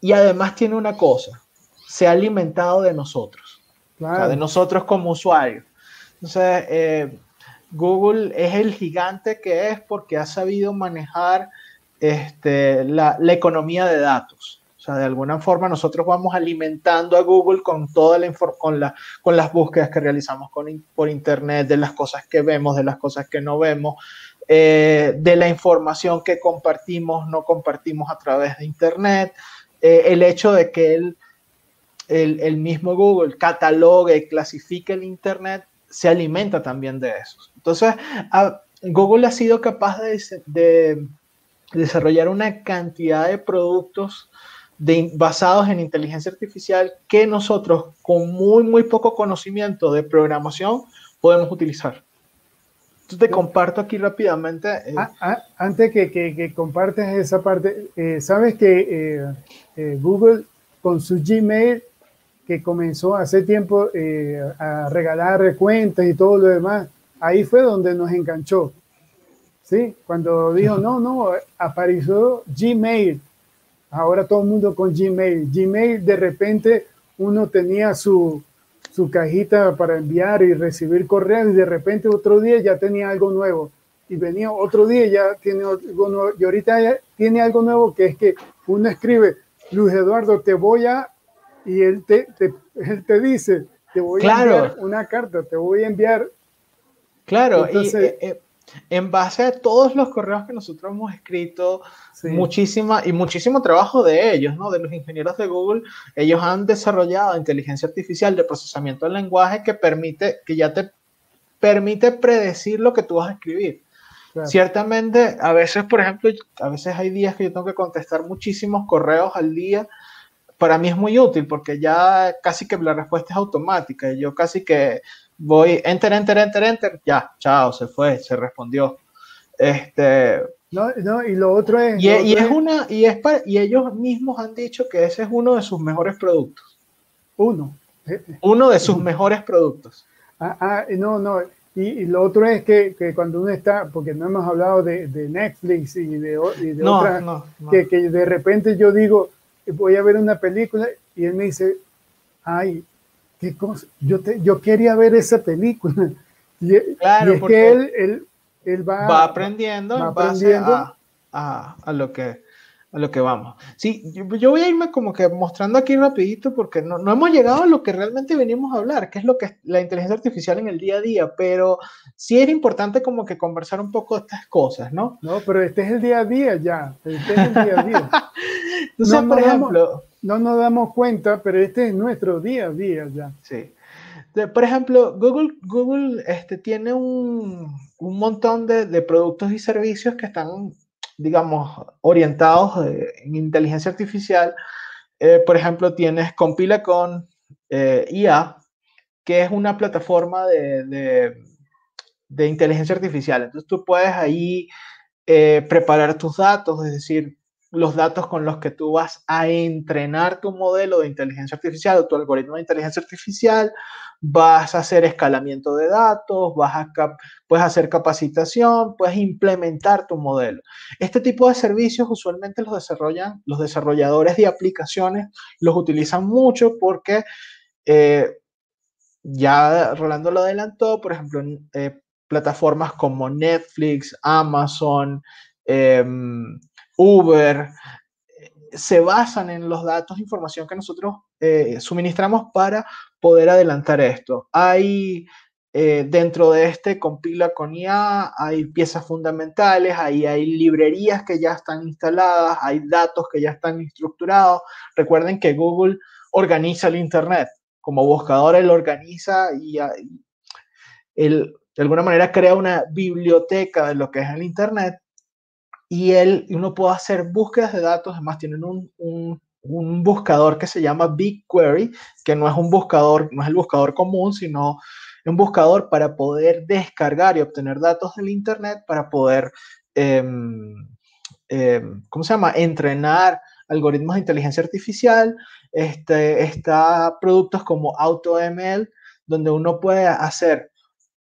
y además tiene una cosa, se ha alimentado de nosotros, de nosotros como usuarios. Entonces, eh, Google es el gigante que es porque ha sabido manejar este, la, economía de datos. O sea, de alguna forma nosotros vamos alimentando a Google con toda la con, la, con las búsquedas que realizamos por internet, de las cosas que vemos, de las cosas que no vemos, eh, de la información que compartimos, no compartimos a través de internet, eh, el hecho de que el, el mismo Google catalogue y clasifique el internet se alimenta también de eso. Entonces, Google ha sido capaz de, desarrollar una cantidad de productos basados en inteligencia artificial que nosotros, con muy, muy poco conocimiento de programación, podemos utilizar. Entonces, te comparto aquí rápidamente. Eh, ah, ah, antes que, que, compartes esa parte, eh, sabes que eh, Google con su Gmail que comenzó hace tiempo eh, a regalar cuentas y todo lo demás, ahí fue donde nos enganchó. ¿Sí? Cuando dijo, no, no, apareció Gmail. Ahora todo el mundo con Gmail. Gmail, de repente, uno tenía su, su cajita para enviar y recibir correos y de repente otro día ya tenía algo nuevo. Y venía otro día ya tiene algo nuevo. Y ahorita ya tiene algo nuevo que es que uno escribe, Luis Eduardo, te voy a y él te, él te dice, te voy a enviar una carta, te voy a enviar. Claro, y eh, eh, en base a todos los correos que nosotros hemos escrito, muchísima y muchísimo trabajo de ellos, ¿no? De los ingenieros de Google, ellos han desarrollado inteligencia artificial de procesamiento del lenguaje que permite, que ya te permite predecir lo que tú vas a escribir. Ciertamente, a veces, por ejemplo, a veces hay días que yo tengo que contestar muchísimos correos al día para mí es muy útil porque ya casi que la respuesta es automática. Yo casi que voy, enter, enter, enter, enter, ya, chao, se fue, se respondió. Este, no, no, y lo otro es. Y, es, una, y es y ellos mismos han dicho que ese es uno de sus mejores productos. Uno. Uno de sus mejores productos. Ah, ah no, no. Y, lo otro es que, que, cuando uno está, porque no hemos hablado de, de Netflix y de, y de otras, que, que de repente yo digo, voy a ver una película y él me dice, ay, ¿qué cosa? Yo, te, yo quería ver esa película. Y, claro, es que él, él, va, aprendiendo, va aprendiendo. a, a, lo que a lo que vamos. Sí, yo, voy a irme como que mostrando aquí rapidito porque no, no, hemos llegado a lo que realmente venimos a hablar, que es lo que es la inteligencia artificial en el día a día, pero sí era importante como que conversar un poco de estas cosas, ¿no? No, pero este es el día a día ya, este es el día a día. Entonces, no, por ejemplo... no nos damos cuenta, pero este es nuestro día a día ya. Sí. Por ejemplo, Google, Google este, tiene un, un montón de, de, productos y servicios que están digamos, orientados en inteligencia artificial. Eh, por ejemplo, tienes Compila con eh, IA, que es una plataforma de, de, inteligencia artificial. Entonces tú puedes ahí eh, preparar tus datos, es decir, los datos con los que tú vas a entrenar tu modelo de inteligencia artificial o tu algoritmo de inteligencia artificial, vas a hacer escalamiento de datos, vas a puedes hacer capacitación, puedes implementar tu modelo. Este tipo de servicios usualmente los desarrollan los desarrolladores de aplicaciones, los utilizan mucho porque eh, ya Rolando lo adelantó, por ejemplo, eh, plataformas como Netflix, Amazon, em, Uber, se basan en los datos, información que nosotros eh, suministramos para poder adelantar esto. Hay eh, dentro de este compila con IA, hay piezas fundamentales, ahí hay librerías que ya están instaladas, hay datos que ya están estructurados. Recuerden que Google organiza el Internet. Como buscador, él organiza y, él, de alguna manera crea una biblioteca de lo que es el Internet y él, uno puede hacer búsquedas de datos, además tienen un, un, un, buscador que se llama BigQuery, que no es un buscador, no es el buscador común, sino un buscador para poder descargar y obtener datos del Internet, para poder, em, em, ¿cómo se llama?, entrenar algoritmos de inteligencia artificial. Este, está productos como AutoML, donde uno puede hacer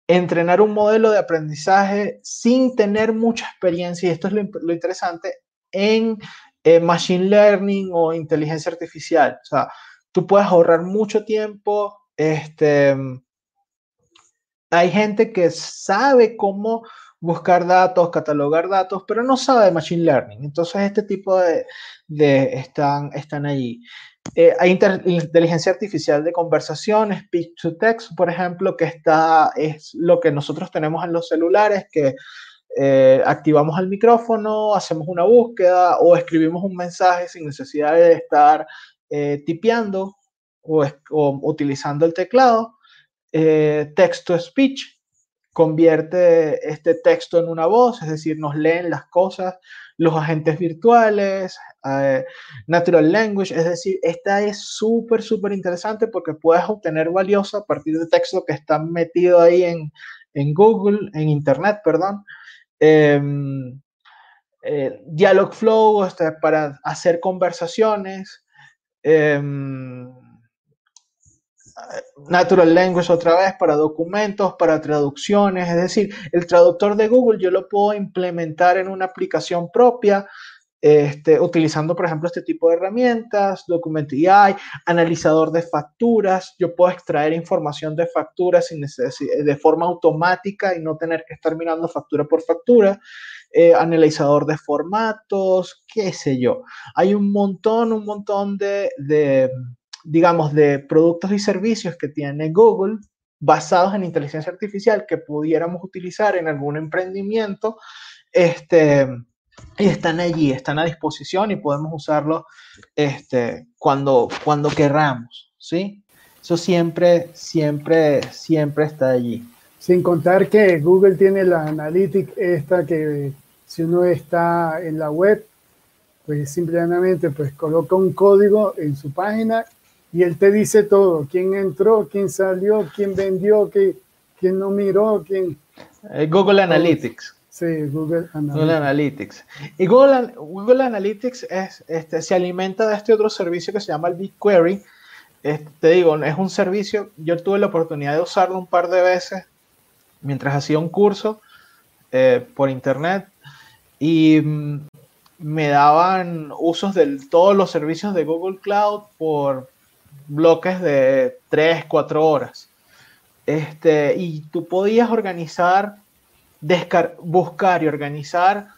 entrenar un modelo de aprendizaje sin tener mucha experiencia, y esto es lo, interesante, en eh, machine learning o inteligencia artificial. O sea, tú puedes ahorrar mucho tiempo. Este, hay gente que sabe cómo buscar datos, catalogar datos, pero no sabe de machine learning. Entonces, este tipo de, de están, están ahí. Eh, hay inteligencia artificial de conversación, speech to text, por ejemplo, que está, es lo que nosotros tenemos en los celulares, que eh, activamos el micrófono, hacemos una búsqueda o escribimos un mensaje sin necesidad de estar eh, tipeando o, utilizando el teclado. Text to speech convierte este texto en una voz, es decir, nos leen las cosas, los agentes virtuales, eh, natural language, es decir, esta es súper, súper interesante porque puedes obtener valioso a partir de texto que está metido ahí en, en Google, en Internet, perdón. Em, eh, Dialogflow este, para hacer conversaciones. Em, Natural Language otra vez para documentos, para traducciones, es decir, el traductor de Google yo lo puedo implementar en una aplicación propia, este, utilizando, por ejemplo, este tipo de herramientas, Document AI, analizador de facturas. Yo puedo extraer información de facturas sin de forma automática y no tener que estar mirando factura por factura. Eh, analizador de formatos, qué sé yo. Hay un montón, un montón de, de, digamos, de productos y servicios que tiene Google basados en inteligencia artificial que pudiéramos utilizar en algún emprendimiento. Este, y están allí, están a disposición y podemos usarlos este, cuando, cuando querramos, ¿sí? Eso siempre, siempre, siempre está allí. Sin contar que Google tiene la Analytics esta que si uno está en la web, pues simplemente pues coloca un código en su página y él te dice todo, quién entró, quién salió, quién vendió, quién, quién no miró, quién... Eh, Google Analytics. Sí, Google Analytics. Google Analytics. Y Google, Google Analytics es, este, se alimenta de este otro servicio que se llama el BigQuery. Este, te digo, es un servicio, yo tuve la oportunidad de usarlo un par de veces mientras hacía un curso eh, por internet y mm, me daban usos de todos los servicios de Google Cloud por bloques de 3, 4 horas. Este, y tú podías organizar, buscar y organizar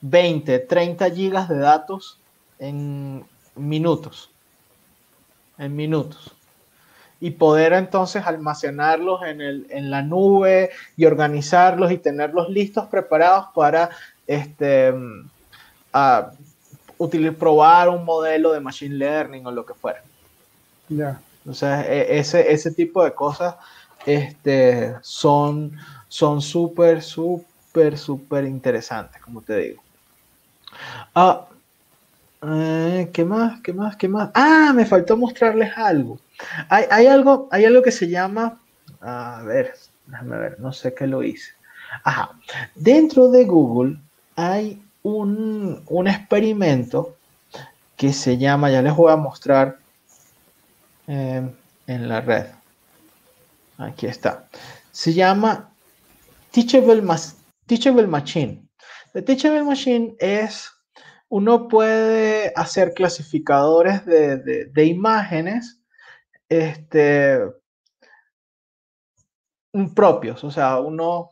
20, 30 gigas de datos en minutos. En minutos. Y poder entonces almacenarlos en, el, en la nube y organizarlos y tenerlos listos, preparados para este, a, probar un modelo de machine learning o lo que fuera. O sea, e, ese, ese tipo de cosas este, son súper, súper, súper interesantes, como te digo. Ah, eh, ¿Qué más? ¿Qué más? ¿Qué más? Ah, me faltó mostrarles algo. Hay, algo, hay algo que se llama, a ver, déjame ver, no sé qué lo hice. Ajá, dentro de Google hay un, un experimento que se llama, ya les voy a mostrar en la red. Aquí está. Se llama Teachable, Teachable Machine. The Teachable Machine es, uno puede hacer clasificadores de, de, imágenes este, propios, o sea, uno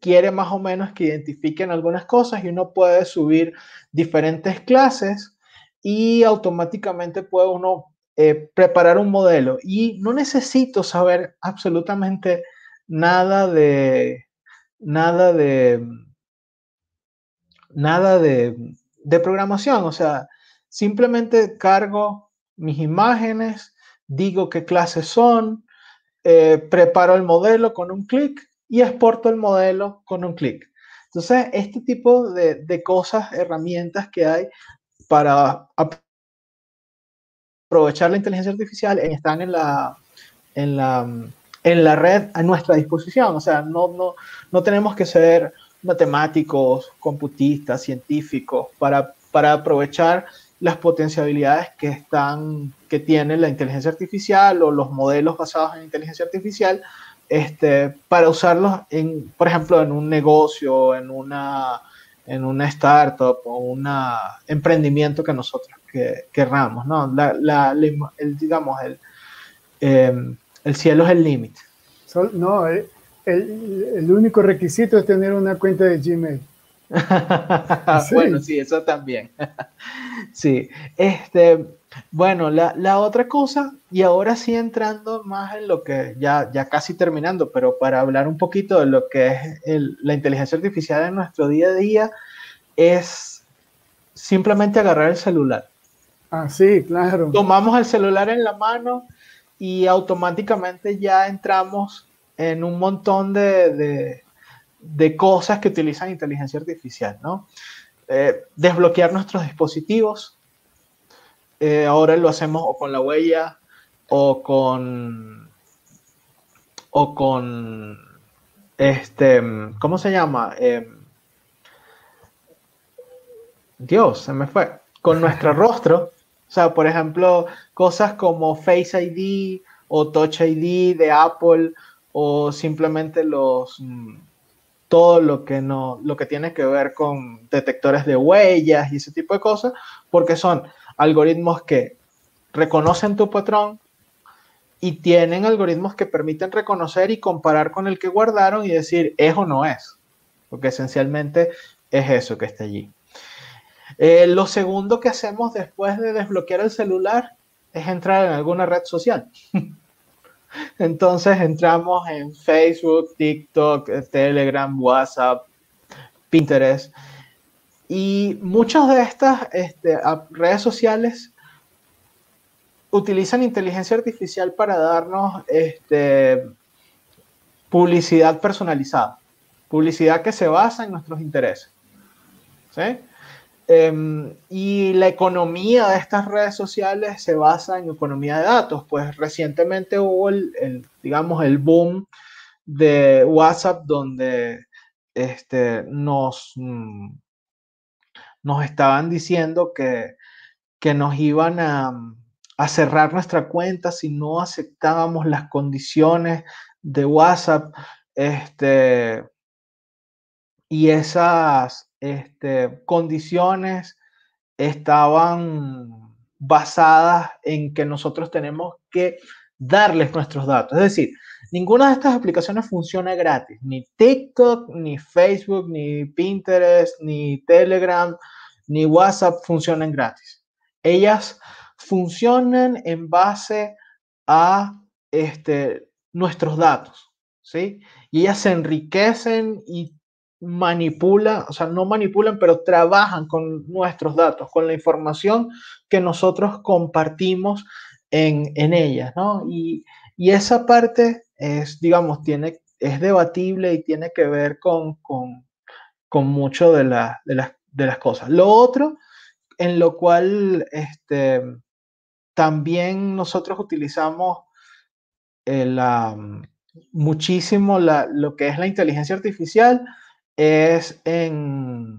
quiere más o menos que identifiquen algunas cosas y uno puede subir diferentes clases y automáticamente puede uno eh, preparar un modelo y no necesito saber absolutamente nada de nada de nada de, programación, o sea, simplemente cargo mis imágenes, digo qué clases son, eh, preparo el modelo con un clic y exporto el modelo con un clic. Entonces, este tipo de, de cosas, herramientas que hay para aprovechar la inteligencia artificial están en la, en la, en la red a nuestra disposición. O sea, no, no, no tenemos que ser matemáticos, computistas, científicos para, para aprovechar las potencialidades que están que tiene la inteligencia artificial o los modelos basados en inteligencia artificial este, para usarlos en por ejemplo en un negocio en una en una startup o un emprendimiento que nosotros que, querramos, ¿no? La, el, digamos, el, em, el cielo es el límite. No, el, el, único requisito es tener una cuenta de Gmail. Bueno, sí, eso también. sí, este, bueno, la, la, otra cosa, y ahora sí entrando más en lo que ya, ya casi terminando, pero para hablar un poquito de lo que es la inteligencia artificial en nuestro día a día, es simplemente agarrar el celular. Ah, sí, claro. Tomamos el celular en la mano y automáticamente ya entramos en un montón de, de, cosas que utilizan inteligencia artificial, ¿no? Eh, desbloquear nuestros dispositivos. Eh, ahora lo hacemos o con la huella o con o con este, ¿cómo se llama? Em, Dios, se me fue. Con nuestro rostro o sea, por ejemplo, cosas como Face ID o Touch ID de Apple o simplemente los mm, todo lo que no lo que tiene que ver con detectores de huellas y ese tipo de cosas, porque son algoritmos que reconocen tu patrón y tienen algoritmos que permiten reconocer y comparar con el que guardaron y decir es o no es, porque esencialmente es eso que está allí. Eh, lo segundo que hacemos después de desbloquear el celular es entrar en alguna red social. Entonces entramos en Facebook, TikTok, Telegram, WhatsApp, Pinterest. Y muchas de estas este, redes sociales utilizan inteligencia artificial para darnos este, publicidad personalizada, publicidad que se basa en nuestros intereses. ¿sí? Em, y la economía de estas redes sociales se basa en economía de datos. Pues recientemente hubo el, digamos, el boom de WhatsApp donde este, nos, mm, nos estaban diciendo que, que nos iban a, a cerrar nuestra cuenta si no aceptábamos las condiciones de WhatsApp. Este, y esas este, condiciones estaban basadas en que nosotros tenemos que darles nuestros datos. Es decir, ninguna de estas aplicaciones funciona gratis. Ni TikTok, ni Facebook, ni Pinterest, ni Telegram, ni WhatsApp funcionan gratis. Ellas funcionan en base a este, nuestros datos, ¿sí? Y ellas se enriquecen y manipulan, o sea, no manipulan, pero trabajan con nuestros datos, con la información que nosotros compartimos en, en ellas, ¿no? Y, y, esa parte es, digamos, tiene, es debatible y tiene que ver con, con, con mucho de, la, de, las, de las cosas. Lo otro, en lo cual este, también nosotros utilizamos eh, la, muchísimo la, lo que es la inteligencia artificial, es en,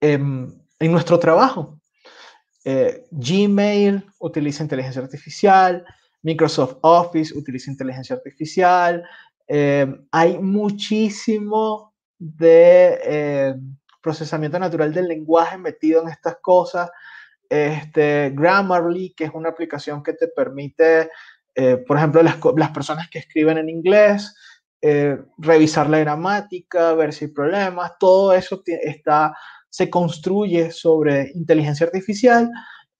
en, nuestro trabajo. Eh, Gmail utiliza inteligencia artificial, Microsoft Office utiliza inteligencia artificial, eh, hay muchísimo de eh, procesamiento natural del lenguaje metido en estas cosas. Este, Grammarly, que es una aplicación que te permite, por ejemplo, las, las personas que escriben en inglés, eh, revisar la gramática, ver si hay problemas, todo eso está, se construye sobre inteligencia artificial.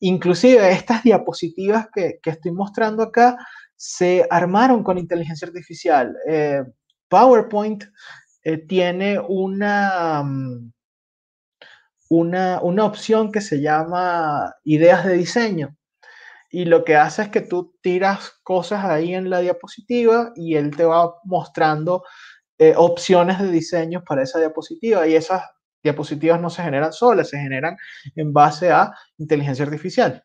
Inclusive estas diapositivas que, estoy mostrando acá se armaron con inteligencia artificial. Eh, PowerPoint eh, tiene una, mm, una, una opción que se llama ideas de diseño y lo que hace es que tú tiras cosas ahí en la diapositiva y él te va mostrando eh, opciones de diseño para esa diapositiva y esas diapositivas no se generan solas, se generan en base a inteligencia artificial,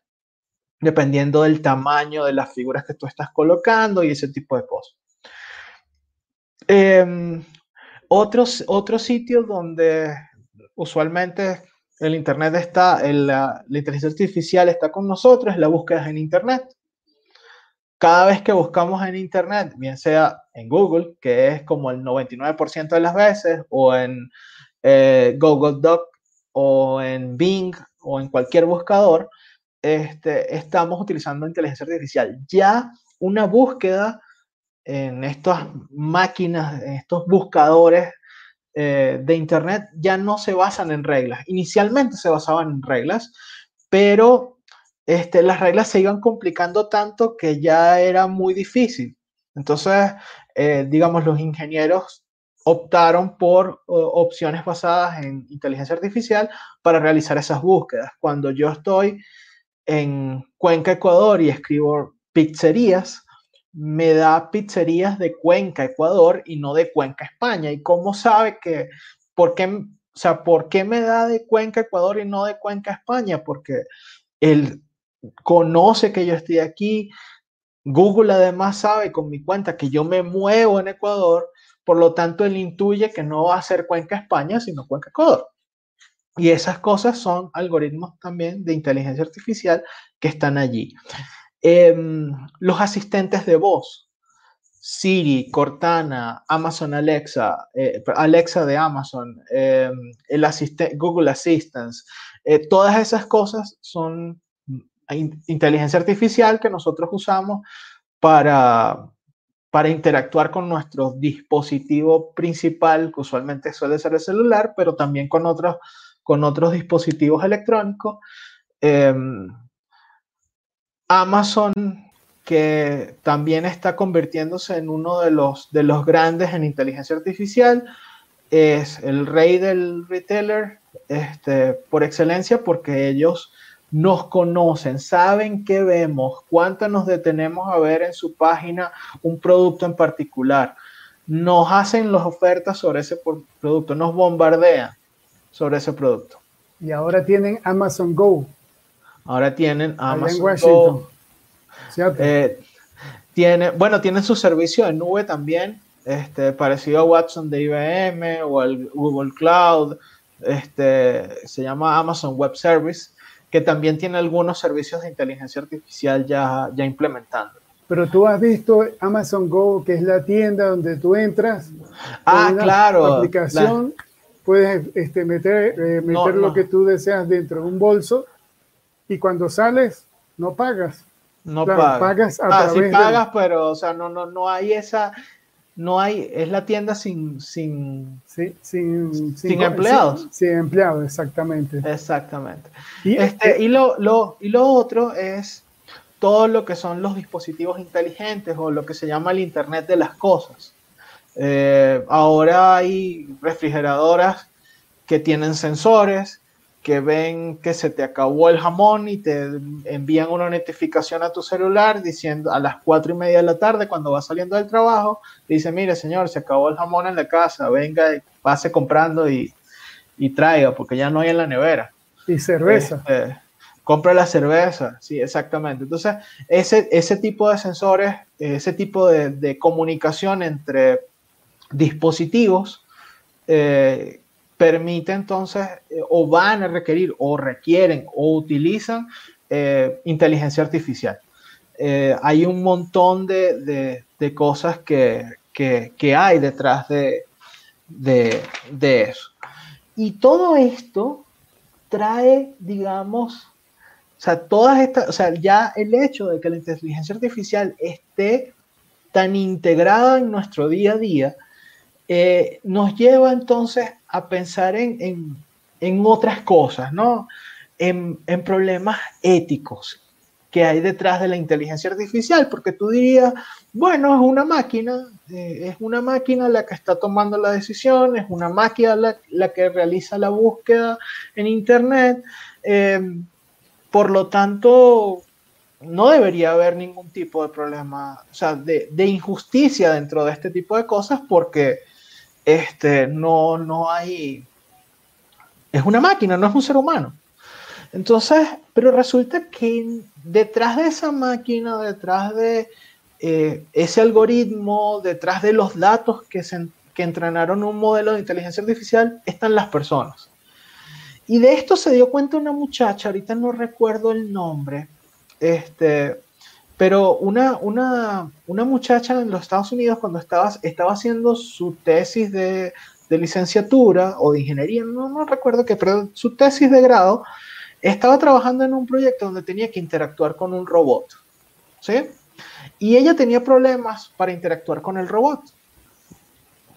dependiendo del tamaño de las figuras que tú estás colocando y ese tipo de cosas. Eh, otros, otro sitio donde usualmente el Internet está, la, inteligencia artificial está con nosotros, la búsqueda en Internet. Cada vez que buscamos en Internet, bien sea en Google, que es como el 99% de las veces, o en eh, Google Doc, o en Bing, o en cualquier buscador, este, estamos utilizando inteligencia artificial. Ya una búsqueda en estas máquinas, en estos buscadores eh, de Internet ya no se basan en reglas. Inicialmente se basaban en reglas, pero este, las reglas se iban complicando tanto que ya era muy difícil. Entonces, eh, digamos, los ingenieros optaron por opciones basadas en inteligencia artificial para realizar esas búsquedas. Cuando yo estoy en Cuenca, Ecuador y escribo pizzerías, me da pizzerías de Cuenca, Ecuador y no de Cuenca, España. ¿Y cómo sabe que, por qué, o sea, por qué me da de Cuenca, Ecuador y no de Cuenca, España? Porque él conoce que yo estoy aquí. Google además sabe con mi cuenta que yo me muevo en Ecuador, por lo tanto él intuye que no va a ser Cuenca, España, sino Cuenca, Ecuador. Y esas cosas son algoritmos también de inteligencia artificial que están allí. Em, los asistentes de voz, Siri, Cortana, Amazon Alexa, eh, Alexa de Amazon, em, el Google Assistant, eh, todas esas cosas son inteligencia artificial que nosotros usamos para, para interactuar con nuestro dispositivo principal, que usualmente suele ser el celular, pero también con otros, con otros dispositivos electrónicos. Amazon, que también está convirtiéndose en uno de los, de los grandes en inteligencia artificial, es el rey del retailer este, por excelencia porque ellos nos conocen, saben qué vemos, cuánto nos detenemos a ver en su página un producto en particular, nos hacen las ofertas sobre ese producto, nos bombardean sobre ese producto. Y ahora tienen Amazon Go, Ahora tienen Amazon Go. Eh, tiene, bueno, tienen su servicio en nube también, este, parecido a Watson de IBM o al Google Cloud. Este, se llama Amazon Web Service, que también tiene algunos servicios de inteligencia artificial ya, ya implementando. Pero tú has visto Amazon Go, que es la tienda donde tú entras. Ah, claro. aplicación, puedes este, meter, eh, meter lo que tú deseas dentro de un bolso y cuando sales no pagas. No pagas. ah, sí pagas, pero o sea, no, no, no hay esa, no hay, es la tienda sin, sin, sí, sin, sin, empleados. Sin, empleados, exactamente. Exactamente. Y, este, y, lo, lo, y lo otro es todo lo que son los dispositivos inteligentes o lo que se llama el Internet de las cosas. Eh, ahora hay refrigeradoras que tienen sensores, que ven que se te acabó el jamón y te envían una notificación a tu celular diciendo a las cuatro y media de la tarde cuando vas saliendo del trabajo, dice, mire señor, se acabó el jamón en la casa, venga, pase comprando y, y traiga, porque ya no hay en la nevera. Y cerveza. Este, compra la cerveza, sí, exactamente. Entonces, ese, ese tipo de sensores, ese tipo de, de comunicación entre dispositivos, eh, permite entonces eh, o van a requerir o requieren o utilizan eh, inteligencia artificial. hay un montón de, de, cosas que, que, hay detrás de, de eso. Y todo esto trae, digamos, o sea, todas estas, o sea, ya el hecho de que la inteligencia artificial esté tan integrada en nuestro día a día, eh, nos lleva entonces a pensar en, en, otras cosas, ¿no? En, en, problemas éticos que hay detrás de la inteligencia artificial, porque tú dirías, bueno, es una máquina, eh, es una máquina la que está tomando la decisión, es una máquina la, la que realiza la búsqueda en Internet. Eh, por lo tanto, no debería haber ningún tipo de problema, o sea, de, injusticia dentro de este tipo de cosas porque este, no, no hay... Es una máquina, no es un ser humano. Entonces, pero resulta que detrás de esa máquina, detrás de eh, ese algoritmo, detrás de los datos que, se, que entrenaron un modelo de inteligencia artificial, están las personas. Y de esto se dio cuenta una muchacha, ahorita no recuerdo el nombre, este, pero una, una, una muchacha en los Estados Unidos cuando estaba, estaba haciendo su tesis de, de licenciatura o de ingeniería, no, no recuerdo qué, pero su tesis de grado, estaba trabajando en un proyecto donde tenía que interactuar con un robot, ¿sí? Y ella tenía problemas para interactuar con el robot.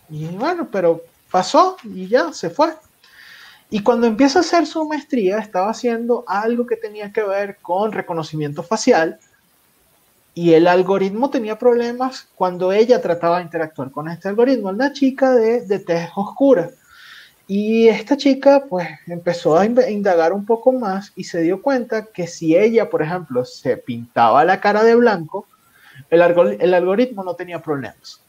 Y bueno, pero pasó y ya se fue. Y cuando empieza a hacer su maestría, estaba haciendo algo que tenía que ver con reconocimiento facial. Y el algoritmo tenía problemas cuando ella trataba de interactuar con este algoritmo. Una chica de, de tez oscura. Y esta chica pues empezó a indagar un poco más y se dio cuenta que si ella, por ejemplo, se pintaba la cara de blanco, el, algoritmo no tenía problemas.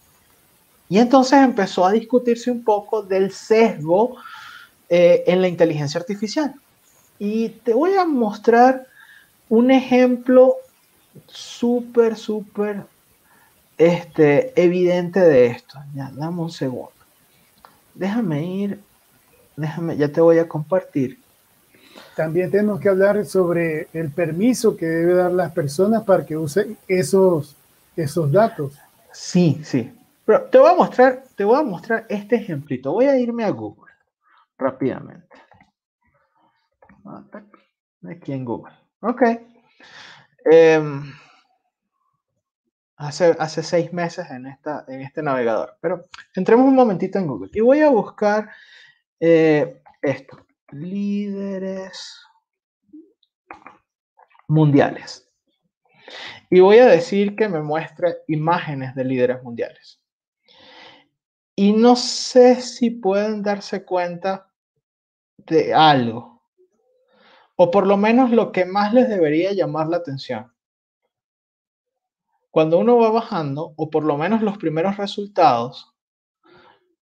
Y entonces empezó a discutirse un poco del sesgo eh, en la inteligencia artificial. Y te voy a mostrar un ejemplo súper, súper este, evidente de esto. Ya, dame un segundo. Déjame ir, déjame, ya te voy a compartir. También tenemos que hablar sobre el permiso que debe dar las personas para que usen esos, esos datos. Sí, sí. Pero te voy a mostrar, te voy a mostrar este ejemplito. Voy a irme a Google rápidamente. Aquí en Google. Ok. Em, hace, hace seis meses en, esta, en este navegador. Pero entremos un momentito en Google. Y voy a buscar eh, esto. Líderes mundiales. Y voy a decir que me muestre imágenes de líderes mundiales. Y no sé si pueden darse cuenta de algo, o por lo menos lo que más les debería llamar la atención. Cuando uno va bajando, o por lo menos los primeros resultados,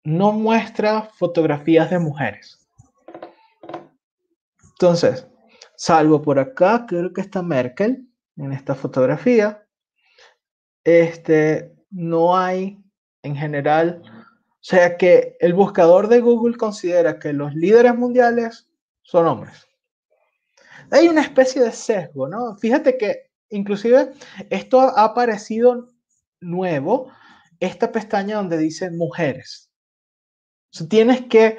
no muestra fotografías de mujeres. Entonces, salvo por acá, creo que está Merkel en esta fotografía, este, no hay en general o sea que el buscador de Google considera que los líderes mundiales son hombres. Hay una especie de sesgo, ¿no? Fíjate que inclusive esto ha aparecido nuevo, esta pestaña donde dice mujeres. tienes que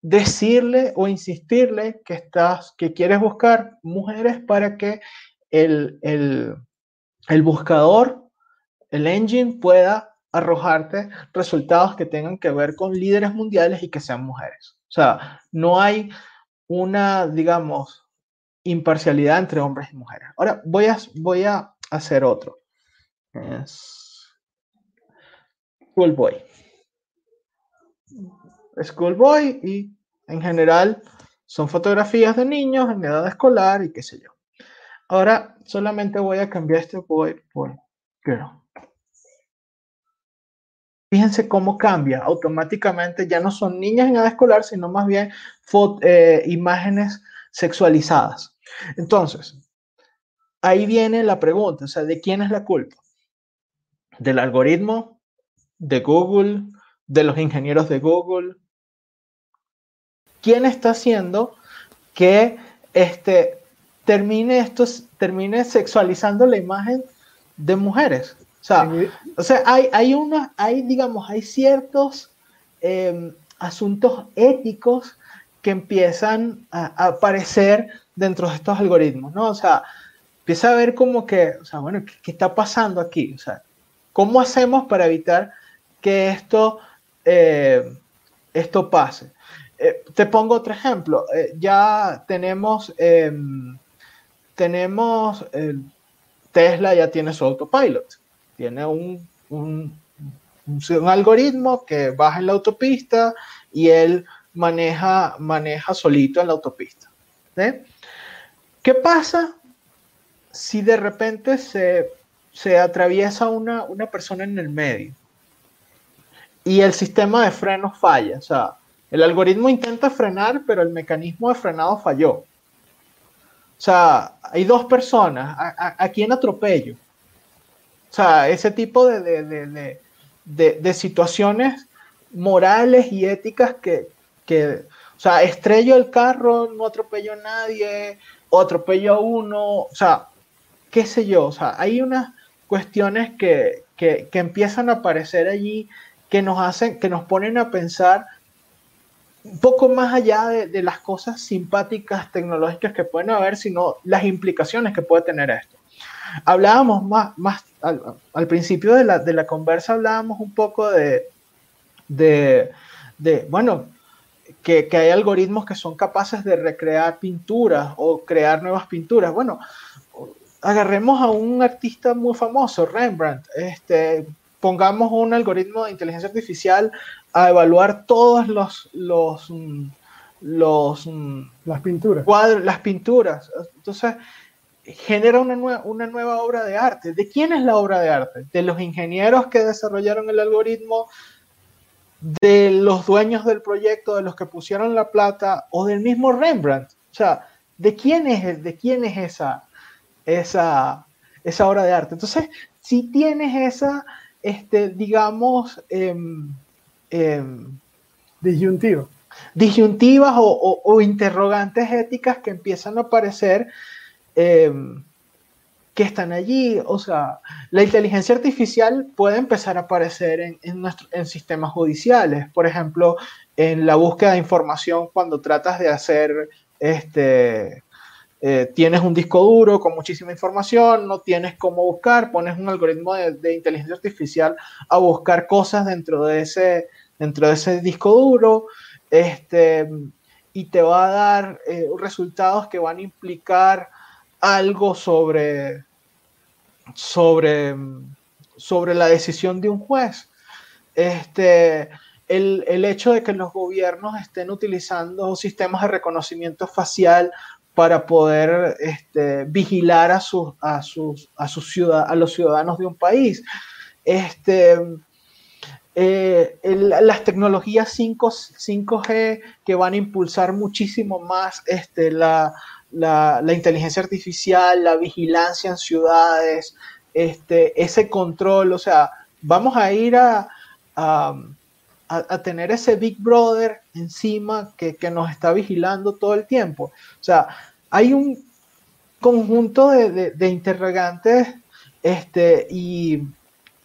decirle o insistirle que estás, que quieres buscar mujeres para que el, el buscador, el engine pueda arrojarte resultados que tengan que ver con líderes mundiales y que sean mujeres. O sea, no hay una, digamos, imparcialidad entre hombres y mujeres. Ahora voy a, hacer otro. Es Schoolboy. Schoolboy y en general son fotografías de niños en edad escolar y qué sé yo. Ahora solamente voy a cambiar este boy por girl. Fíjense cómo cambia automáticamente. Ya no son niñas en edad escolar, sino más bien eh, imágenes sexualizadas. Entonces, ahí viene la pregunta, o sea, ¿de quién es la culpa? ¿Del algoritmo? ¿De Google? ¿De los ingenieros de Google? ¿Quién está haciendo que este, termine, esto, termine sexualizando la imagen de mujeres? O sea, o sea hay, hay, una, hay, digamos, hay ciertos em, asuntos éticos que empiezan a, aparecer dentro de estos algoritmos, ¿no? O sea, empieza a ver como que, o sea, bueno, ¿qué, está pasando aquí? O sea, ¿cómo hacemos para evitar que esto, eh, esto pase? Eh, te pongo otro ejemplo. Eh, ya tenemos, em, tenemos, Tesla ya tiene su autopilot tiene un, un, un, algoritmo que baja en la autopista y él maneja, maneja solito en la autopista. ¿Qué pasa si de repente se, se atraviesa una, una, persona en el medio y el sistema de freno falla? O sea, el algoritmo intenta frenar, pero el mecanismo de frenado falló. O sea, hay dos personas. ¿A, a quién atropello? O sea, ese tipo de, situaciones morales y éticas que, o sea, estrello el carro, no atropello a nadie, o atropello a uno, o sea, qué sé yo, o sea, hay unas cuestiones que, que, empiezan a aparecer allí que nos hacen, que nos ponen a pensar un poco más allá de, las cosas simpáticas tecnológicas que pueden haber, sino las implicaciones que puede tener esto. Hablábamos más, más al, principio de la, de la, conversa, hablábamos un poco de, de, de bueno, que, que, hay algoritmos que son capaces de recrear pinturas o crear nuevas pinturas. Bueno, agarremos a un artista muy famoso, Rembrandt, este, pongamos un algoritmo de inteligencia artificial a evaluar todos los, los, los las pinturas. Cuadros, las pinturas. Entonces, genera una, nueva, una nueva obra de arte. ¿De quién es la obra de arte? ¿De los ingenieros que desarrollaron el algoritmo? ¿De los dueños del proyecto, de los que pusieron la plata? ¿O del mismo Rembrandt? O sea, ¿de quién es, de quién es esa, esa, esa obra de arte? Entonces, si tienes esa, este, digamos, disyuntiva. Disyuntivas o, o interrogantes éticas que empiezan a aparecer Em, que están allí. O sea, la inteligencia artificial puede empezar a aparecer en, en, sistemas judiciales, por ejemplo, en la búsqueda de información cuando tratas de hacer, este, eh, tienes un disco duro con muchísima información, no tienes cómo buscar, pones un algoritmo de, inteligencia artificial a buscar cosas dentro de ese, dentro de ese disco duro. Este, y te va a dar eh, resultados que van a implicar algo sobre, sobre, sobre la decisión de un juez. Este, el, el, hecho de que los gobiernos estén utilizando sistemas de reconocimiento facial para poder este, vigilar a, a, sus, a, sus a los ciudadanos de un país. Este, eh, las tecnologías 5, 5G que van a impulsar muchísimo más este, la, la, inteligencia artificial, la vigilancia en ciudades, este, ese control, o sea, vamos a ir a, a, tener ese Big Brother encima que, nos está vigilando todo el tiempo. O sea, hay un conjunto de, interrogantes este, y,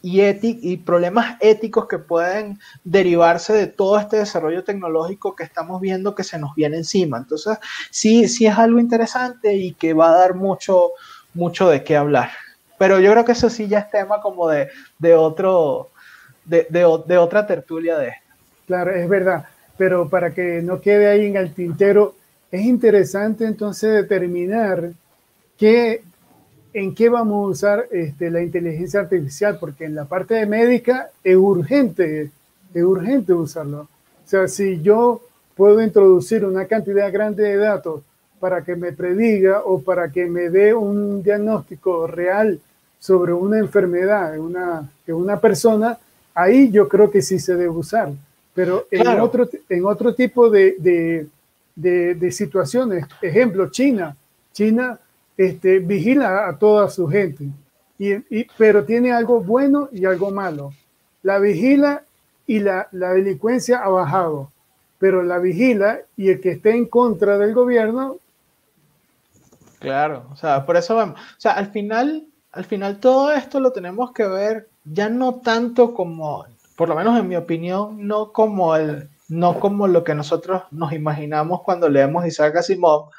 y, y problemas éticos que pueden derivarse de todo este desarrollo tecnológico que estamos viendo que se nos viene encima. Entonces, sí, sí es algo interesante y que va a dar mucho, mucho de qué hablar. Pero yo creo que eso sí ya es tema como de, de otro, de, de, de otra tertulia de esto. Claro, es verdad, pero para que no quede ahí en el tintero, es interesante entonces determinar qué en qué vamos a usar este, la inteligencia artificial, porque en la parte de médica es urgente, es urgente usarlo. O sea, si yo puedo introducir una cantidad grande de datos para que me prediga o para que me dé un diagnóstico real sobre una enfermedad en una, en una persona, ahí yo creo que sí se debe usar. Pero en, otro, en otro tipo de, de, de, de situaciones, ejemplo, China. China este, vigila a toda su gente, y, pero tiene algo bueno y algo malo. La vigila y la, la delincuencia ha bajado, pero la vigila y el que esté en contra del gobierno. Claro, o sea, por eso vamos. O sea, al final, al final todo esto lo tenemos que ver ya no tanto como, por lo menos en mi opinión, no como el, no como lo que nosotros nos imaginamos cuando leemos Isaac Asimov,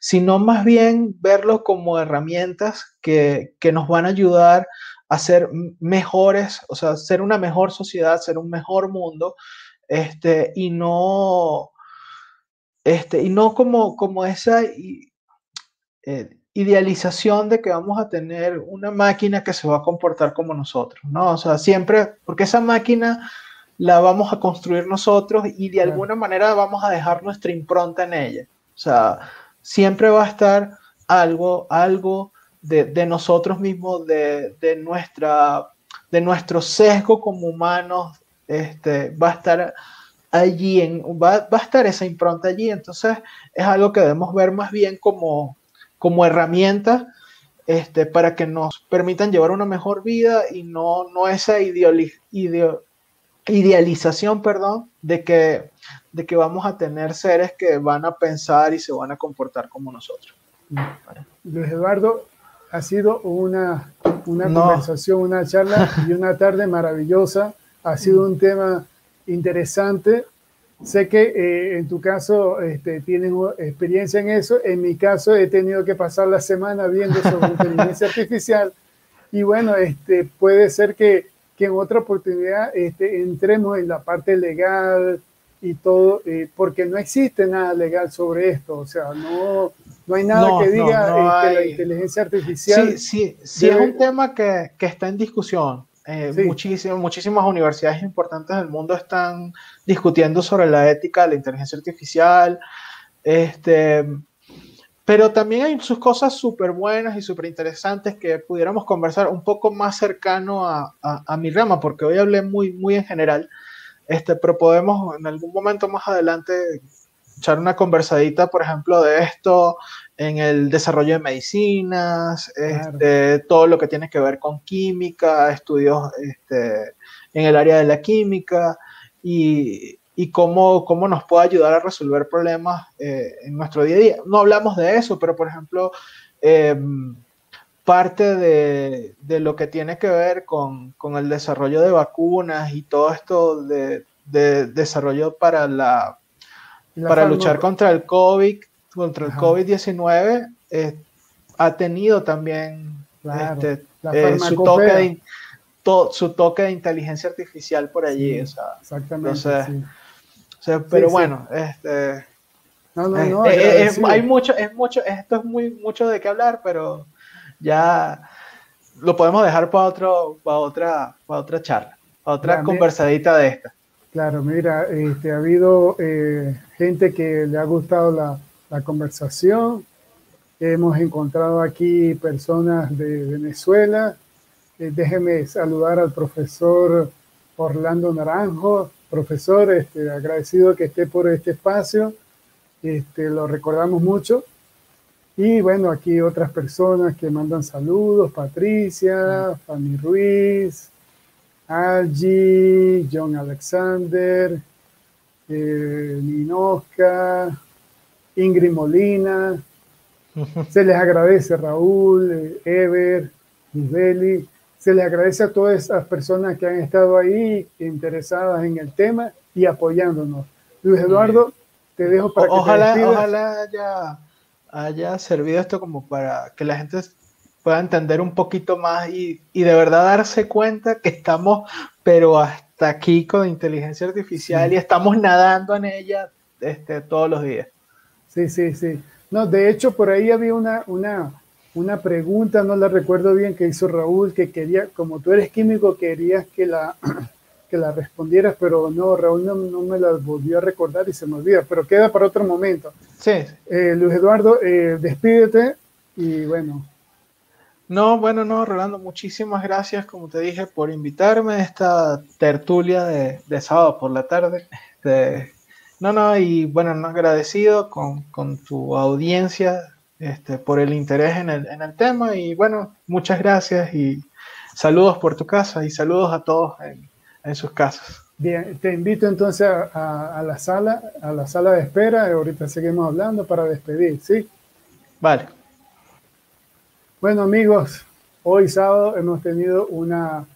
sino más bien verlo como herramientas que, nos van a ayudar a ser mejores, o sea, ser una mejor sociedad, ser un mejor mundo, este, y no, este, y no como, como esa eh, idealización de que vamos a tener una máquina que se va a comportar como nosotros, ¿no? O sea, siempre, porque esa máquina la vamos a construir nosotros y de alguna manera vamos a dejar nuestra impronta en ella. O sea, siempre va a estar algo, algo de, nosotros mismos, de, nuestra, de nuestro sesgo como humanos, este, va a estar allí, en, va, a estar esa impronta allí, entonces es algo que debemos ver más bien como, como herramienta este, para que nos permitan llevar una mejor vida y no, no esa idealización perdón, de que de que vamos a tener seres que van a pensar y se van a comportar como nosotros. Luis Eduardo, ha sido una, una conversación, una charla y una tarde maravillosa. Ha sido un tema interesante. Sé que eh, en tu caso este, tienes experiencia en eso. En mi caso he tenido que pasar la semana viendo sobre inteligencia artificial. Y bueno, este, puede ser que, que en otra oportunidad este, entremos en la parte legal, y todo, eh, porque no existe nada legal sobre esto, o sea, no, no hay nada que diga que la inteligencia artificial. Sí, sí, sí es un tema que, que está en discusión. Eh, muchísimas, muchísimas universidades importantes del mundo están discutiendo sobre la ética de la inteligencia artificial. Este, pero también hay sus cosas súper buenas y súper interesantes que pudiéramos conversar un poco más cercano a, a, a, mi rama, porque hoy hablé muy, muy en general. Este, pero podemos en algún momento más adelante echar una conversadita, por ejemplo, de esto en el desarrollo de medicinas, este, todo lo que tiene que ver con química, estudios este, en el área de la química y, y cómo, cómo, nos puede ayudar a resolver problemas eh, en nuestro día a día. No hablamos de eso, pero por ejemplo, em, parte de, de, lo que tiene que ver con, con, el desarrollo de vacunas y todo esto de, de desarrollo para la, para luchar contra el COVID, contra el COVID-19, eh, ha tenido también este, eh, su, toque de, su toque de inteligencia artificial por allí. exactamente. Pero bueno, este, no, no, no, eh, hay mucho, es mucho, esto es muy mucho de qué hablar, pero ya lo podemos dejar para otro, para otra, para otra charla, para otra conversadita de esta. Claro, mira, este, ha habido eh, gente que le ha gustado la, la, conversación. Hemos encontrado aquí personas de Venezuela. Eh, déjeme saludar al profesor Orlando Naranjo. Profesor, este, agradecido que esté por este espacio. Este, lo recordamos mucho. Y bueno, aquí otras personas que mandan saludos, Patricia, Fanny Ruiz, Algi, John Alexander, eh, Ninoska, Ingrid Molina. Se les agradece Raúl, eh, Ever. Se le agradece a todas esas personas que han estado ahí interesadas en el tema y apoyándonos. Luis Eduardo, te dejo para que ojalá, Ojalá haya, haya servido esto como para que la gente pueda entender un poquito más y, y, de verdad darse cuenta que estamos, pero hasta aquí con inteligencia artificial y estamos nadando en ella este, todos los días. Sí, sí, sí. No, de hecho, por ahí había una, una, una pregunta, no la recuerdo bien, que hizo Raúl, que quería, como tú eres químico, querías que la, que la respondieras, pero no, Raúl no, me la volvió a recordar y se me olvida, pero queda para otro momento. Sí. Eh, Luis Eduardo, eh, despídete y bueno. No, bueno, no, Rolando, muchísimas gracias, como te dije, por invitarme a esta tertulia de, de sábado por la tarde. De, no, no, y bueno, no agradecido con, con tu audiencia este, por el interés en el, en el, tema y bueno, muchas gracias y saludos por tu casa y saludos a todos en, en sus casas. Bien, te invito entonces a, a, la sala, a la sala de espera, ahorita seguimos hablando para despedir, ¿sí? Vale. Bueno amigos, hoy sábado hemos tenido una,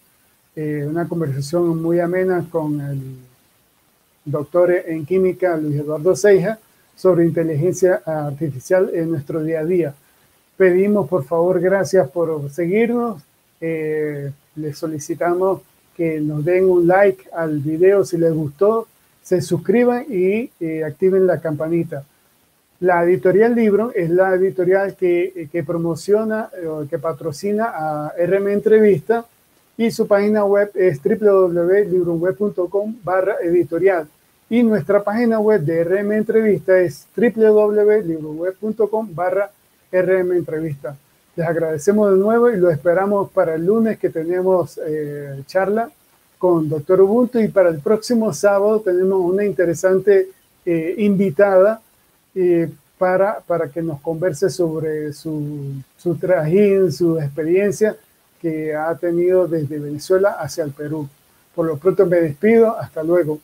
eh, una conversación muy amena con el doctor en química Luis Eduardo Seija sobre inteligencia artificial en nuestro día a día. Pedimos por favor gracias por seguirnos. Eh, les solicitamos que nos den un like al video si les gustó, se suscriban y eh, activen la campanita. La editorial Libro es la editorial que, que promociona o que patrocina a RM Entrevista y su página web es www.libroweb.com barra editorial. Y nuestra página web de RM Entrevista es www.libroweb.com barra RM. Les agradecemos de nuevo y lo esperamos para el lunes que tenemos eh, charla con Doctor Ubuntu y para el próximo sábado tenemos una interesante eh, invitada eh, para, para que nos converse sobre su, su trajín, su experiencia que ha tenido desde Venezuela hacia el Perú. Por lo pronto me despido, hasta luego.